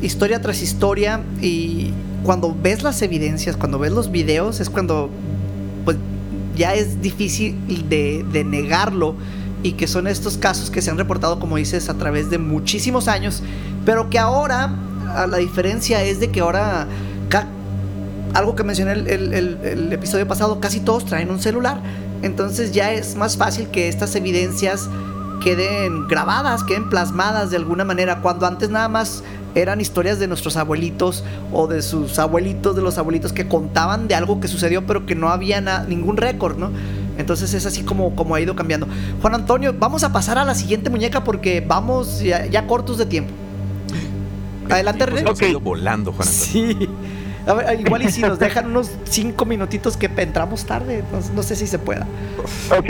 historia tras historia y cuando ves las evidencias, cuando ves los videos, es cuando ya es difícil de, de negarlo y que son estos casos que se han reportado, como dices, a través de muchísimos años, pero que ahora, a la diferencia es de que ahora, algo que mencioné el- el- el episodio pasado, casi todos traen un celular, entonces ya es más fácil que estas evidencias queden grabadas, queden plasmadas de alguna manera, cuando antes nada más eran historias de nuestros abuelitos o de sus abuelitos, de los abuelitos que contaban de algo que sucedió pero que no había na- ningún récord, ¿no? Entonces es así como, como ha ido cambiando. Juan Antonio, vamos a pasar a la siguiente muñeca porque vamos ya, ya cortos de tiempo. Adelante, Pues René. ido volando, Juan Antonio. Sí. A ver, igual y si nos dejan unos cinco minutitos que entramos tarde, no, no sé si se pueda. Ok,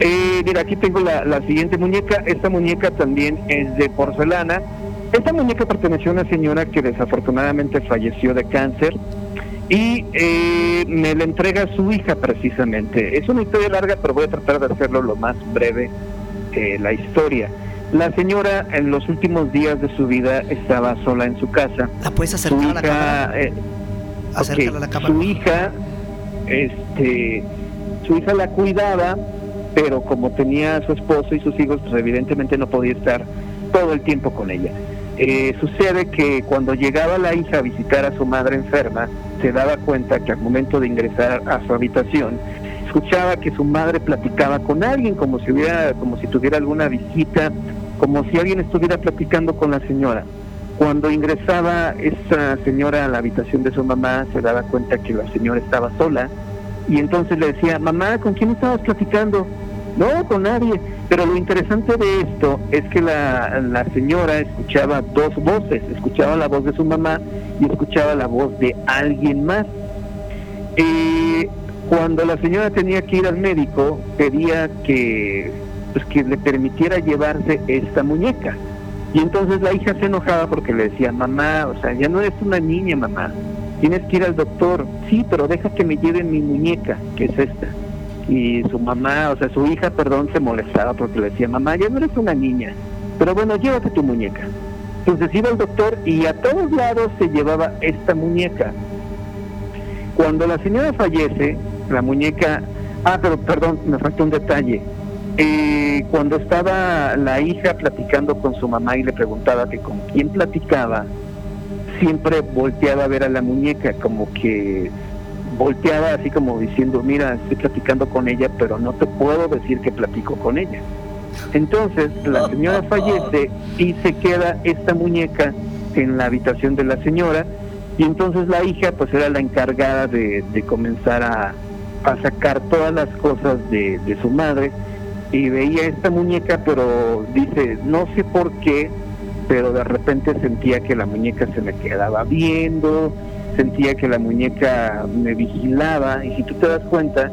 eh, mira, aquí tengo la, la siguiente muñeca. Esta muñeca también es de porcelana. Esta muñeca perteneció a una señora que desafortunadamente falleció de cáncer y eh, me la entrega su hija precisamente. Es una historia larga, pero voy a tratar de hacerlo lo más breve eh, la historia. La señora en los últimos días de su vida estaba sola en su casa. ¿La puedes Su acercar a la cámara? eh, a la cámara. Su hija, este, su hija la cuidaba, pero como tenía a su esposo y sus hijos, pues evidentemente no podía estar todo el tiempo con ella. Eh, sucede que cuando llegaba la hija a visitar a su madre enferma, se daba cuenta que al momento de ingresar a su habitación, escuchaba que su madre platicaba con alguien, como si hubiera, como si tuviera alguna visita, como si alguien estuviera platicando con la señora. Cuando ingresaba esa señora a la habitación de su mamá, se daba cuenta que la señora estaba sola y entonces le decía, mamá, ¿con quién estabas platicando? No, con nadie. Pero lo interesante de esto es que la, la señora escuchaba dos voces, escuchaba la voz de su mamá y escuchaba la voz de alguien más. Eh, cuando la señora tenía que ir al médico, pedía que, pues, que le permitiera llevarse esta muñeca. Y entonces la hija se enojaba porque le decía, mamá, o sea, ya no eres una niña, mamá, tienes que ir al doctor. Sí, pero deja que me lleven mi muñeca, que es esta. Y su mamá, o sea, su hija, perdón, se molestaba porque le decía, mamá, ya no eres una niña, pero bueno, llévate tu muñeca. Entonces iba al doctor y a todos lados se llevaba esta muñeca. Cuando la señora fallece, la muñeca, ah, pero perdón, me falta un detalle. Eh, cuando estaba la hija platicando con su mamá y le preguntaba que con quién platicaba, siempre volteaba a ver a la muñeca, como que volteaba así como diciendo, mira, estoy platicando con ella, pero no te puedo decir que platico con ella. Entonces la señora fallece y se queda esta muñeca en la habitación de la señora y entonces la hija pues era la encargada de, de comenzar a, a sacar todas las cosas de, de su madre y veía esta muñeca pero dice no sé por qué pero de repente sentía que la muñeca se me quedaba viendo sentía que la muñeca me vigilaba y si tú te das cuenta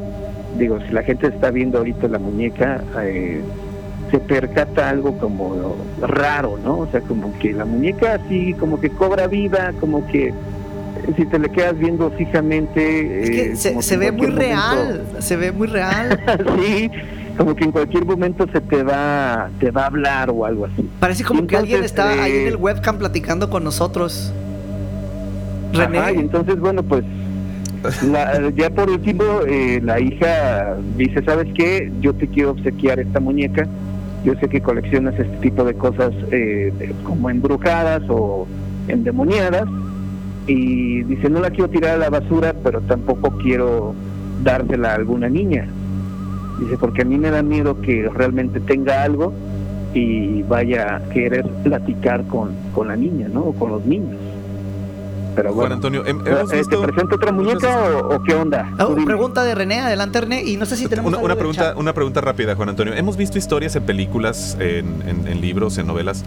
digo si la gente está viendo ahorita la muñeca eh, se percata algo como raro, ¿no? O sea, como que la muñeca así, como que cobra vida, como que si te le quedas viendo fijamente... Es que eh, se, se ve muy cualquier real, se ve muy real. momento- sí, como que en cualquier momento se te va, te va a hablar o algo así. Parece como Y que alguien entonces, está ahí en eh, el webcam platicando con nosotros. Y entonces, bueno, pues ya por último, eh, la hija dice, ¿sabes qué? Yo te quiero obsequiar esta muñeca. Yo sé que coleccionas este tipo de cosas eh, como embrujadas o endemoniadas. Y dice, no la quiero tirar a la basura, pero tampoco quiero dársela a alguna niña. Dice, porque a mí me da miedo que realmente tenga algo y vaya a querer platicar con, con la niña, ¿no? O con los niños. Pero Juan. Antonio, hem- hemos ¿Te visto... presento otra muñeca o, o qué onda? Dime. pregunta de René, adelante René, y no sé si tenemos Una, algo una pregunta, chat. una pregunta rápida, Juan Antonio. Hemos visto historias en películas, en, en- en libros, en novelas,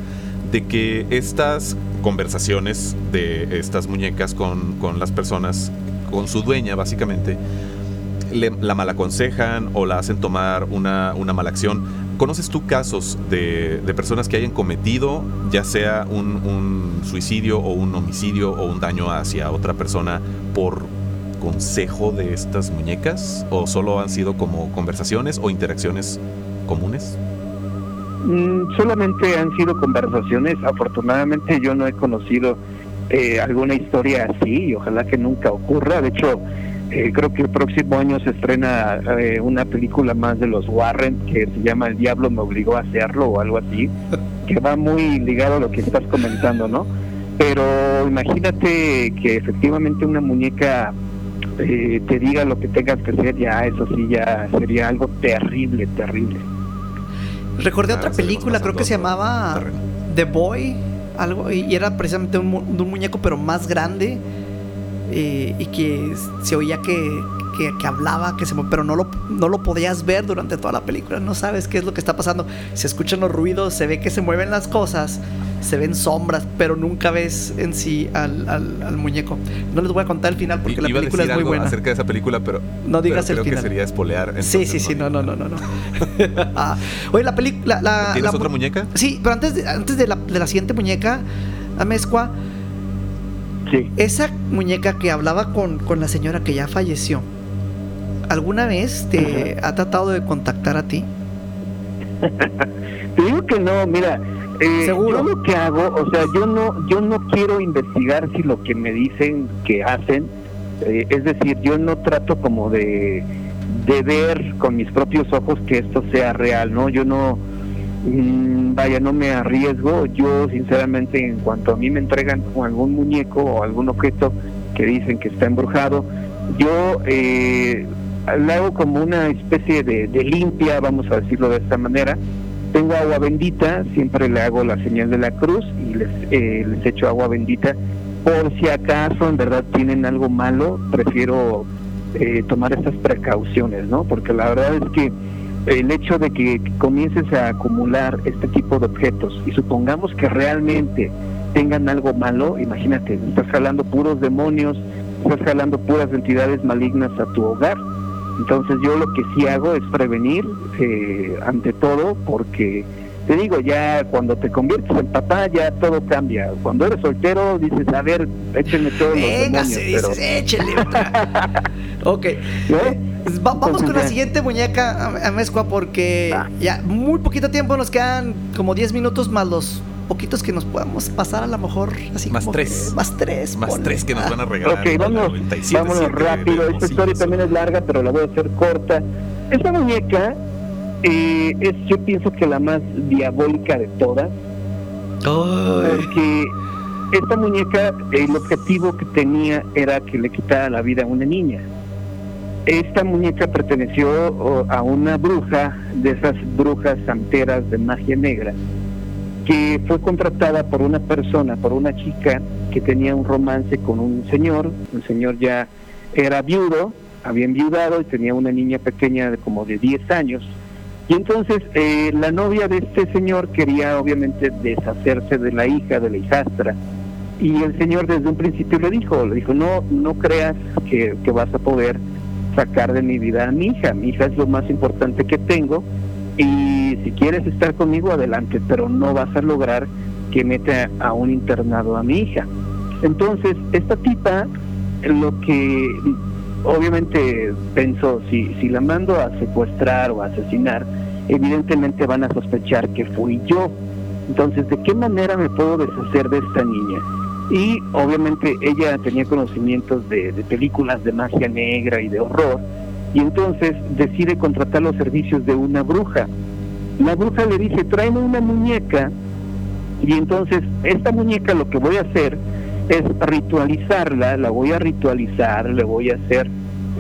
de que estas conversaciones de estas muñecas con, con las personas, con su dueña básicamente, le- la malaconsejan o la hacen tomar una, una mala acción. ¿Conoces tú casos de, de personas que hayan cometido ya sea un, un suicidio o un homicidio o un daño hacia otra persona por consejo de estas muñecas? ¿O solo han sido como conversaciones o interacciones comunes? Mm, solamente han sido conversaciones. Afortunadamente yo no he conocido eh, alguna historia así y ojalá que nunca ocurra. De hecho, eh, creo que el próximo año se estrena eh, una película más de los Warren que se llama El Diablo me obligó a hacerlo o algo así, que va muy ligado a lo que estás comentando, ¿no? Pero imagínate que efectivamente una muñeca eh, te diga lo que tengas que hacer, ya eso sí, ya sería algo terrible, terrible. Recordé Ah, otra película, creo que se llamaba. The Boy, algo, y y era precisamente un, mu- de un muñeco, pero más grande, eh, y que se oía que, que, que hablaba, que se, pero no lo, no lo podías ver durante toda la película, no sabes qué es lo que está pasando. Se escuchan los ruidos, se ve que se mueven las cosas, se ven sombras, pero nunca ves en sí al, al- al muñeco. No les voy a contar el final porque I- la a película decir es muy algo buena. acerca de esa película, pero, No digas pero el creo final. que sería espolear. Sí, sí, sí, no, no, no, no. no. Ah, Oye, la película. La, ¿Tienes la otra mu- muñeca? Sí, pero antes de, antes de, la, de la siguiente muñeca, Amezcua, Sí. esa muñeca que hablaba con, con la señora que ya falleció, ¿alguna vez te ha tratado de contactar a ti? Te digo que no, mira, eh, Seguro. yo lo que hago, o sea, yo no, yo no quiero investigar si lo que me dicen que hacen, eh, es decir, yo no trato como de, de ver con mis propios ojos que esto sea real, ¿no? Yo no, mm, vaya, no me arriesgo, yo sinceramente en cuanto a mí me entregan algún muñeco o algún objeto que dicen que está embrujado, yo eh, hago como una especie de, de limpia, vamos a decirlo de esta manera, tengo agua bendita, siempre le hago la señal de la cruz y les, eh, les echo agua bendita. Por si acaso en verdad tienen algo malo, prefiero eh, tomar estas precauciones, ¿no? Porque la verdad es que el hecho de que comiences a acumular este tipo de objetos y supongamos que realmente tengan algo malo, imagínate, estás jalando puros demonios, estás jalando puras entidades malignas a tu hogar. Entonces yo lo que sí hago es prevenir eh, ante todo porque te digo, ya cuando te conviertes en papá ya todo cambia. Cuando eres soltero dices, a ver, échenme todos los Venga, demonios. se pero- dices, échele otra. ok. ¿no? Pues va- vamos con la siguiente muñeca, Am- Amezcua, porque Va. ya muy poquito tiempo nos quedan como 10 minutos más los poquitos que nos podamos pasar a lo mejor así Más como tres. que- más tres Más ponle. tres que nos van a regalar. Ok, vamos, 97.7 vámonos rápido. de Esta historia también es larga, pero la voy a hacer corta. Esta muñeca eh, es, yo pienso que la más diabólica de todas, porque esta muñeca, el objetivo que tenía era que le quitara la vida a una niña. Esta muñeca perteneció a una bruja, de esas brujas santeras de magia negra, que fue contratada por una persona, por una chica que tenía un romance con un señor. El señor ya era viudo, había enviudado y tenía una niña pequeña de como de 10 años. Y entonces eh, la novia de este señor quería obviamente deshacerse de la hija, de la hijastra. Y el señor desde un principio le dijo, le dijo, no, no creas que, que vas a poder sacar de mi vida a mi hija. Mi hija es lo más importante que tengo y si quieres estar conmigo adelante, pero no vas a lograr que meta a un internado a mi hija. Entonces, esta tipa, lo que obviamente pensó, si, si la mando a secuestrar o a asesinar, evidentemente van a sospechar que fui yo. Entonces, ¿de qué manera me puedo deshacer de esta niña? Y obviamente ella tenía conocimientos de, de películas de magia negra y de horror, y entonces decide contratar los servicios de una bruja. La bruja le dice, tráeme una muñeca, y entonces esta muñeca lo que voy a hacer es ritualizarla, la voy a ritualizar, le voy a hacer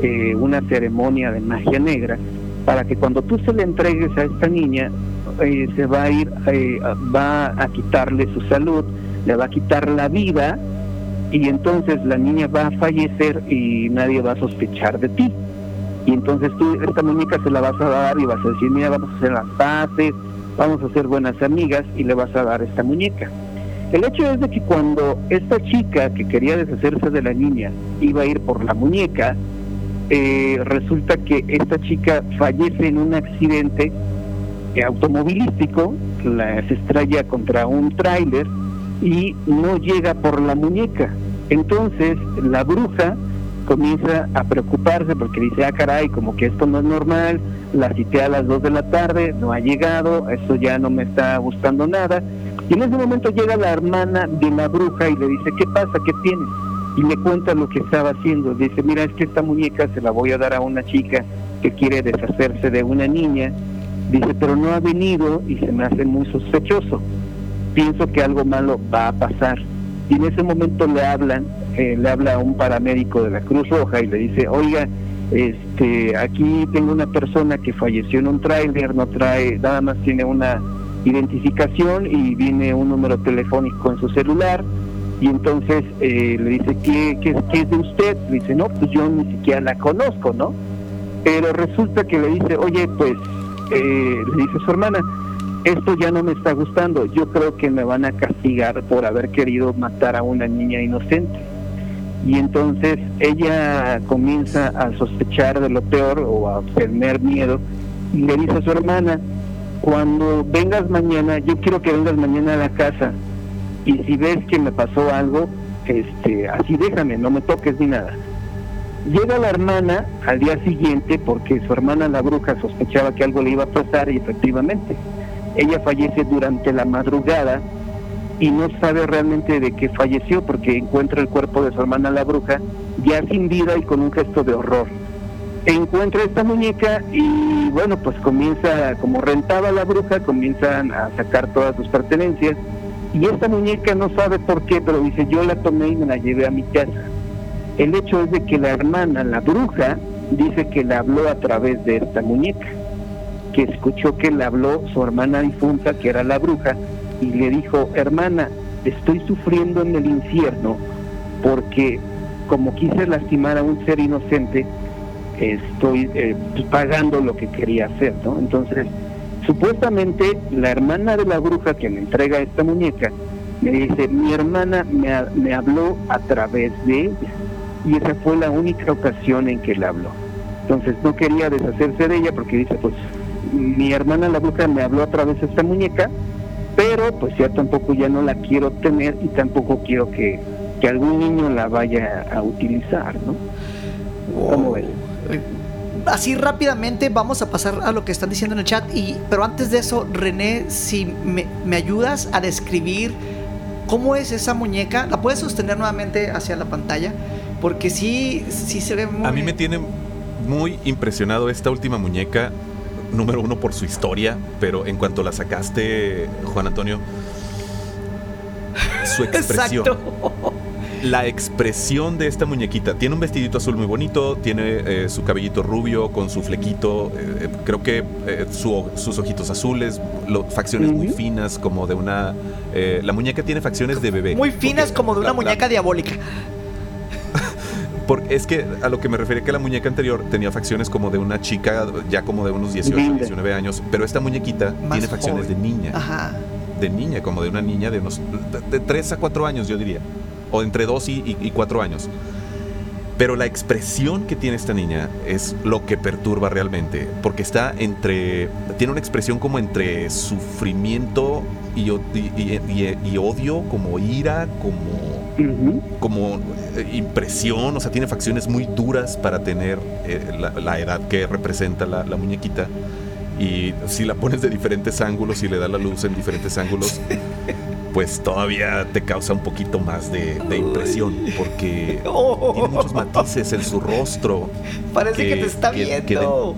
eh, una ceremonia de magia negra, para que cuando tú se le entregues a esta niña, eh, se va a ir, eh, va a quitarle su salud, le va a quitar la vida, y entonces la niña va a fallecer y nadie va a sospechar de ti. Y entonces tú esta muñeca se la vas a dar y vas a decir, mira, vamos a hacer las paces, vamos a ser buenas amigas y le vas a dar esta muñeca. El hecho es de que cuando esta chica que quería deshacerse de la niña iba a ir por la muñeca, eh, resulta que esta chica fallece en un accidente automovilístico, la, se estrella contra un tráiler y no llega por la muñeca. Entonces la bruja comienza a preocuparse porque dice, ah caray, como que esto no es normal, la cité a las 2 de la tarde, no ha llegado, esto ya no me está gustando nada. Y en ese momento llega la hermana de la bruja y le dice, ¿qué pasa? ¿Qué tienes? Y le cuenta lo que estaba haciendo. Dice, mira, es que esta muñeca se la voy a dar a una chica que quiere deshacerse de una niña. Dice, pero no ha venido y se me hace muy sospechoso. Pienso que algo malo va a pasar. Y en ese momento le hablan, eh, le habla a un paramédico de la Cruz Roja y le dice, oiga, este, aquí tengo una persona que falleció en un tráiler, no trae, nada más tiene una identificación y viene un número telefónico en su celular y entonces eh, le dice ¿qué, qué, es de usted? Le dice no, pues yo ni siquiera la conozco, ¿no? Pero resulta que le dice, oye, pues, eh, le dice su hermana, esto ya no me está gustando, yo creo que me van a castigar por haber querido matar a una niña inocente. Y entonces ella comienza a sospechar de lo peor o a tener miedo y le dice a su hermana, cuando vengas mañana, yo quiero que vengas mañana a la casa y si ves que me pasó algo, este, así déjame, no me toques ni nada. Llega la hermana al día siguiente porque su hermana la bruja sospechaba que algo le iba a pasar y efectivamente ella fallece durante la madrugada y no sabe realmente de qué falleció porque encuentra el cuerpo de su hermana la bruja ya sin vida y con un gesto de horror. Encuentra esta muñeca y bueno, pues comienza, como rentaba la bruja, comienzan a sacar todas sus pertenencias y esta muñeca no sabe por qué, pero dice, yo la tomé y me la llevé a mi casa. El hecho es de que la hermana, la bruja, dice que le habló a través de esta muñeca, que escuchó que le habló su hermana difunta, que era la bruja, y le dijo, hermana, estoy sufriendo en el infierno porque como quise lastimar a un ser inocente, estoy eh, pagando lo que quería hacer, ¿no? Entonces, supuestamente la hermana de la bruja que me entrega esta muñeca me dice, mi hermana me, me habló a través de ella y esa fue la única ocasión en que le habló. Entonces no quería deshacerse de ella porque dice, pues mi hermana la bruja me habló a través de esta muñeca, pero pues ya tampoco ya no la quiero tener y tampoco quiero que, que algún niño la vaya a utilizar, ¿no? ¿Cómo ves? Eh, Así rápidamente vamos a pasar a lo que están diciendo en el chat. Y, pero antes de eso, René, si me, me ayudas a describir cómo es esa muñeca, ¿la puedes sostener nuevamente hacia la pantalla? Porque sí, sí se ve muy... A mí me tiene muy impresionado esta última muñeca, número uno por su historia, pero en cuanto la sacaste, Juan Antonio, su expresión. Exacto. La expresión de esta muñequita. Tiene un vestidito azul muy bonito, tiene eh, su cabellito rubio con su flequito, eh, creo que eh, su- sus ojitos azules, lo- facciones muy finas como de una... eh, la muñeca tiene facciones de bebé. Muy finas como de una la- la- muñeca diabólica. Porque es que a lo que me refería que la muñeca anterior tenía facciones como de una chica ya como de unos 18, Linda. 19 años, pero esta muñequita Más tiene facciones joven. de niña, Ajá. de niña, como de una niña de unos de, 3 a 4 años, yo diría, o entre 2 y, y, 4 años. Pero la expresión que tiene esta niña es lo que perturba realmente, porque está entre, tiene una expresión como entre sufrimiento y, y- y- y odio, como ira, como Como eh, impresión, o sea, tiene facciones muy duras para tener eh, la, la edad que representa la, la muñequita. Y si la pones de diferentes ángulos y le da la luz en diferentes ángulos, pues todavía te causa un poquito más de, de impresión, porque tiene muchos matices en su rostro. Parece que, que- te está que- que viendo.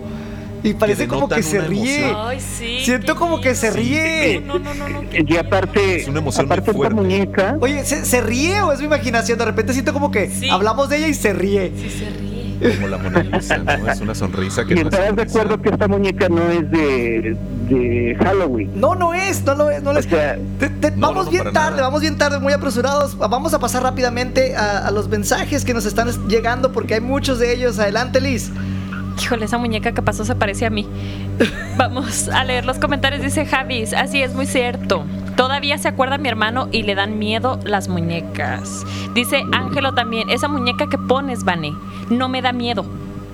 Y parece como que se ríe. Ay, sí. Siento como que se ríe. No, no, no, Y aparte, Es una emoción muy aparte esta fuerte. muñeca, Oye, ¿se, se ríe o es mi imaginación? De repente siento como que Sí. hablamos de ella y se ríe. Sí se ríe. Como la Mona Lisa, ¿no? Es una sonrisa que y estarás de acuerdo que esta muñeca no es de, de Halloween. No, no es, no lo es, no lo O es. sea, Te- te- No, vamos no, bien tarde, nada. vamos bien tarde, muy apresurados. Vamos a pasar rápidamente a, a los mensajes que nos están es- llegando porque hay muchos de ellos. Adelante, Liz. Híjole, esa muñeca que pasó se parece a mí. Vamos a leer los comentarios. Dice Javis, así es muy cierto. Todavía se acuerda mi hermano y le dan miedo las muñecas. Dice Ángelo también, esa muñeca que pones, Vane, no me da miedo.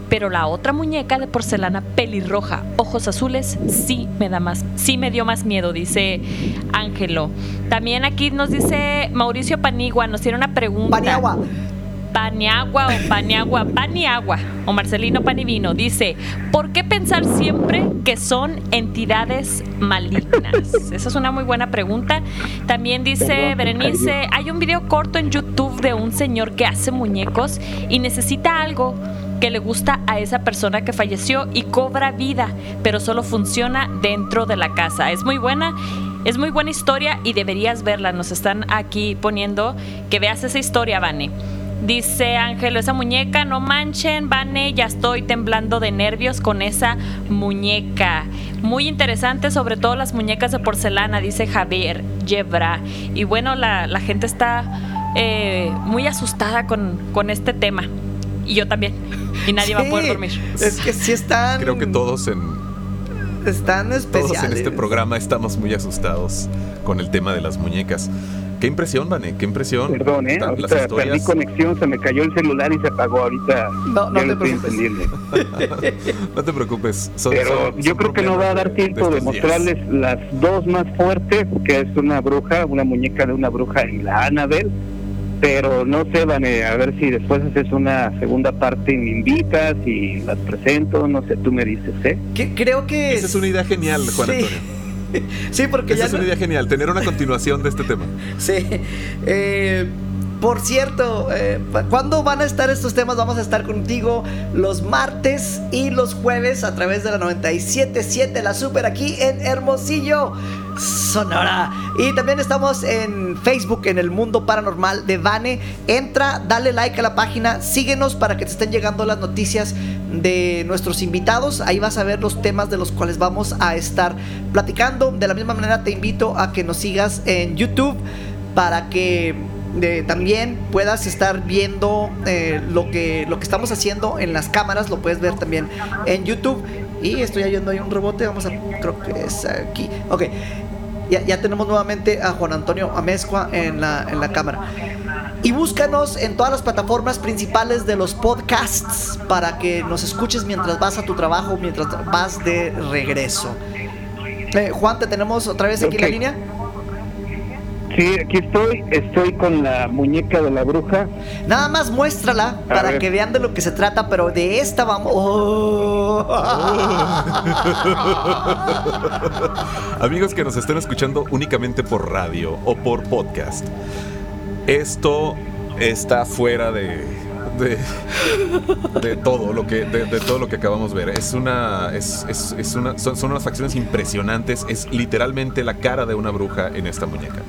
Pero la otra muñeca de porcelana pelirroja, ojos azules, sí me da más, sí me dio más miedo, dice Ángelo. También aquí nos dice Mauricio Panigua, nos tiene una pregunta. Paniagua. Paniagua o Paniagua, Paniagua o Marcelino Panivino dice, ¿por qué pensar siempre que son entidades malignas? Esa es una muy buena pregunta. También dice Perdón, Berenice, hay un video corto en YouTube de un señor que hace muñecos y necesita algo que le gusta a esa persona que falleció y cobra vida, pero solo funciona dentro de la casa. Es muy buena. Es muy buena historia y deberías verla. Nos están aquí poniendo que veas esa historia, Vane. Dice Ángelo, esa muñeca, no manchen, Vane, ya estoy temblando de nervios con esa muñeca. Muy interesante, sobre todo las muñecas de porcelana, dice Javier Yebra. Y bueno, la, la gente está eh, muy asustada con, con este tema. Y yo también. Y nadie va a poder dormir. Es que sí están. Creo que todos en, están todos en este programa estamos muy asustados con el tema de las muñecas. Qué impresión, Vane, qué impresión. perdón, ¿eh? Están las Ahorita perdí conexión, se me cayó el celular y se apagó ahorita. No, no ya te lo estoy preocupes. entendiendo. No te preocupes. son- Pero son- yo son creo que no va a dar tiempo de, días. mostrarles las dos más fuertes, que es una bruja, una muñeca de una bruja y la Annabelle. Pero no sé, Vane, a ver si después haces una segunda parte y me invitas y las presento, no sé, tú me dices, ¿eh? Que- creo que. Esa es una idea genial, Juan Sí. Antonio. Sí, porque Esa ya. es no- una idea genial, tener una continuación de este tema. Sí. Eh, por cierto, eh, ¿cuándo van a estar estos temas? Vamos a estar contigo los martes y los jueves a través de la 97.7, la super aquí en Hermosillo, Sonora. Y también estamos en Facebook, en el mundo paranormal de Vane. Entra, dale like a la página, síguenos para que te estén llegando las noticias de nuestros invitados. Ahí vas a ver los temas de los cuales vamos a estar platicando. De la misma manera te invito a que nos sigas en YouTube para que eh, también puedas estar viendo eh, lo, que, lo que estamos haciendo en las cámaras, lo puedes ver también en YouTube. Y estoy oyendo ahí un rebote, vamos a, creo que es aquí. Ok, ya, ya tenemos nuevamente a Juan Antonio Amezcua en la, en la cámara. Y búscanos en todas las plataformas principales de los podcasts para que nos escuches mientras vas a tu trabajo, mientras vas de regreso. Eh, Juan, te tenemos otra vez aquí en la línea. Sí, aquí estoy, estoy con la muñeca de la bruja. Nada más muéstrala A para ver. que vean de lo que se trata, pero de esta vamos. ¡Oh! Amigos que nos estén escuchando únicamente por radio o por podcast, esto está fuera de, de, de todo lo que de, de todo lo que acabamos de ver. Es una es, es- es una son, son unas facciones impresionantes. Es literalmente la cara de una bruja en esta muñeca.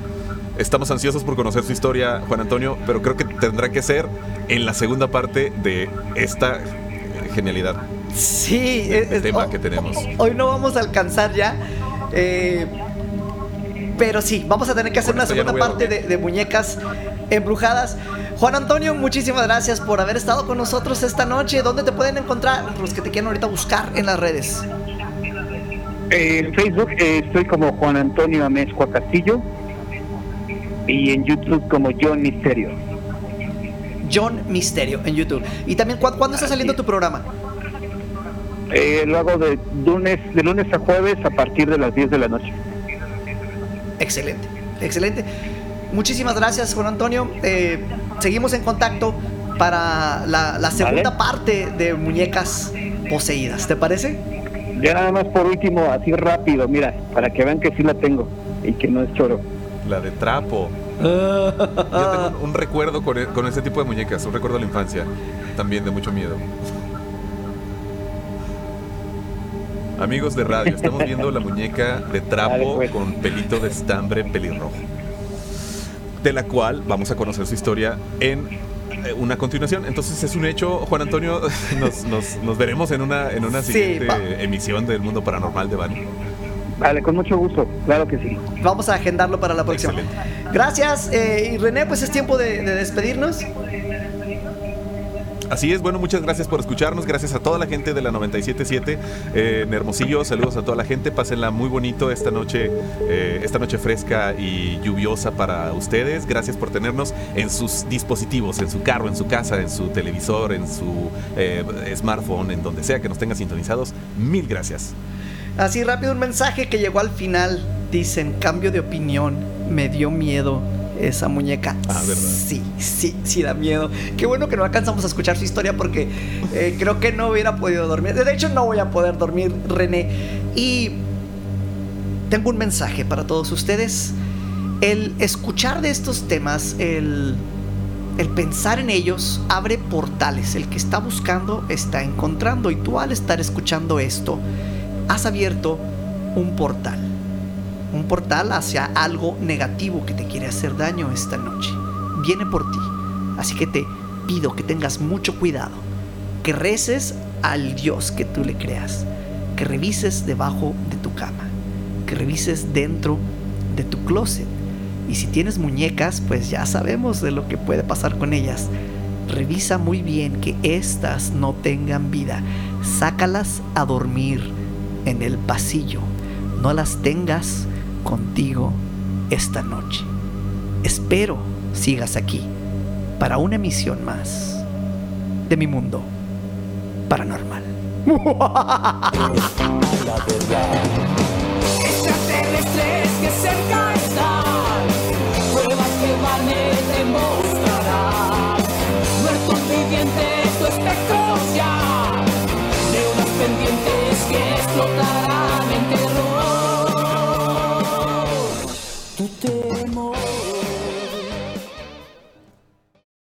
Estamos ansiosos por conocer su historia, Juan Antonio, pero creo que tendrá que ser en la segunda parte de esta genialidad. Sí, de es- tema ho- que tenemos. Hoy no vamos a alcanzar ya. eh, pero sí, vamos a tener que hacer Con una no segunda parte de, muñecas embrujadas. Juan Antonio, muchísimas gracias por haber estado con nosotros esta noche. ¿Dónde te pueden encontrar los que te quieran ahorita buscar en las redes? Eh, En Facebook eh, estoy como Juan Antonio Amezcua Castillo y en YouTube como John Misterio. John Misterio en YouTube. Y también, ¿cuándo, ¿cuándo está saliendo tu programa? Eh, lo hago de lunes, de lunes a jueves a partir de las 10 de la noche. Excelente, excelente. Muchísimas gracias, Juan Antonio. Eh, seguimos en contacto para la, la segunda parte de Muñecas Poseídas. ¿Te parece? Ya nada más por último, así rápido, mira, para que vean que sí la tengo y que no es choro. La de trapo. Yo tengo un, un recuerdo con, e- con ese tipo de muñecas, un recuerdo de la infancia, también de mucho miedo. Amigos de radio, estamos viendo la muñeca de Dale, trapo pues. con pelito de estambre pelirrojo, de la cual vamos a conocer su historia en eh, una continuación. Entonces es un hecho, Juan Antonio, nos, nos- nos veremos en una, en una Sí, siguiente va. emisión del Mundo Paranormal de Bani. Vale, con mucho gusto, claro que sí. Vamos a agendarlo para la próxima. Excelente. Gracias. eh, y René, pues es tiempo de, de despedirnos. Así es, bueno, muchas gracias por escucharnos, gracias a toda la gente de la 977 eh, en Hermosillo, saludos a toda la gente, pásenla muy bonito esta noche, eh, esta noche fresca y lluviosa para ustedes, gracias por tenernos en sus dispositivos, en su carro, en su casa, en su televisor, en su eh, smartphone, en donde sea que nos tengan sintonizados, mil gracias. Así rápido un mensaje que llegó al final. Dicen, cambio de opinión, me dio miedo esa muñeca. Ah, ¿verdad? Sí, sí, sí da miedo. Qué bueno que no alcanzamos a escuchar su historia porque eh, creo que no hubiera podido dormir. De hecho, no voy a poder dormir, René. Y tengo un mensaje para todos ustedes. El escuchar de estos temas, el, el pensar en ellos, abre portales. El que está buscando está encontrando. Y tú al estar escuchando esto, has abierto un portal. Un portal hacia algo negativo que te quiere hacer daño esta noche. Viene por ti. Así que te pido que tengas mucho cuidado. Que reces al Dios que tú le creas. Que revises debajo de tu cama. Que revises dentro de tu closet. Y si tienes muñecas, pues ya sabemos de lo que puede pasar con ellas. Revisa muy bien que éstas no tengan vida. Sácalas a dormir en el pasillo. No las tengas contigo esta noche. Espero sigas aquí para una emisión más de mi mundo paranormal.